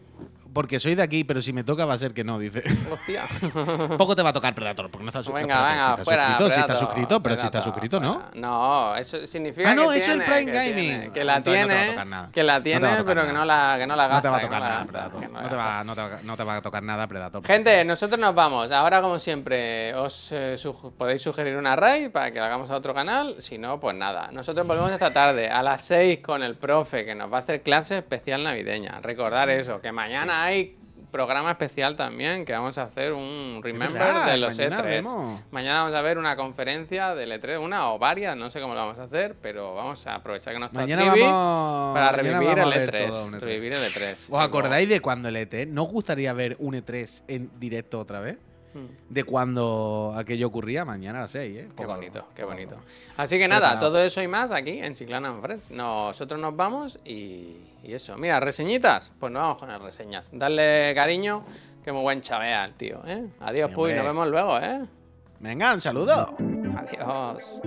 porque soy de aquí, pero si me toca va a ser que no, dice. Hostia. Poco te va a tocar Predator, porque no estás suscrito. Venga, venga, si fuera. suscrito, si Predator, suscrito, pero si estás Predator, suscrito, ¿no? No, eso significa Ah, no, que eso es tiene, Prime que Gaming. tiene, que la Entonces no te va a tiene, tocar nada. que la tiene, pero que no la, que no la No te gasta. va a tocar nada, gasta, Predator. no te, gasta. va, no, te va, no te va a tocar nada, Predator. Gente, nosotros nos vamos. Ahora, como siempre, os eh, podéis sugerir una raid para que la hagamos a otro canal. Si no, pues nada. Nosotros volvemos esta tarde a las 6 con el profe que nos va a hacer clase especial navideña. Recordar eso, que mañana hay programa especial también, que vamos a hacer un remember verdad, de los mañana E3. vemos. Mañana vamos a ver una conferencia del E3, una o varias, no sé cómo lo vamos a hacer, pero vamos a aprovechar que no está Mañana Trivi vamos- para mañana revivir vamos el a ver todo E3. un E3. Revivir el E3. ¿Os acordáis de cuando el ET? ¿No os gustaría ver un E3 en directo otra vez? Hmm. De cuando aquello ocurría mañana a las 6, ¿eh? Qué Poco bonito, poco, qué poco bonito. Así que nada, todo eso y más aquí en Chiclana and Friends. Nosotros nos vamos y, y eso. Mira, reseñitas. Pues nos vamos con las reseñas. Darle cariño, que muy buen chavea el tío, ¿eh? Adiós, Puy, nos vemos luego, ¿eh? Venga, un saludo. Adiós.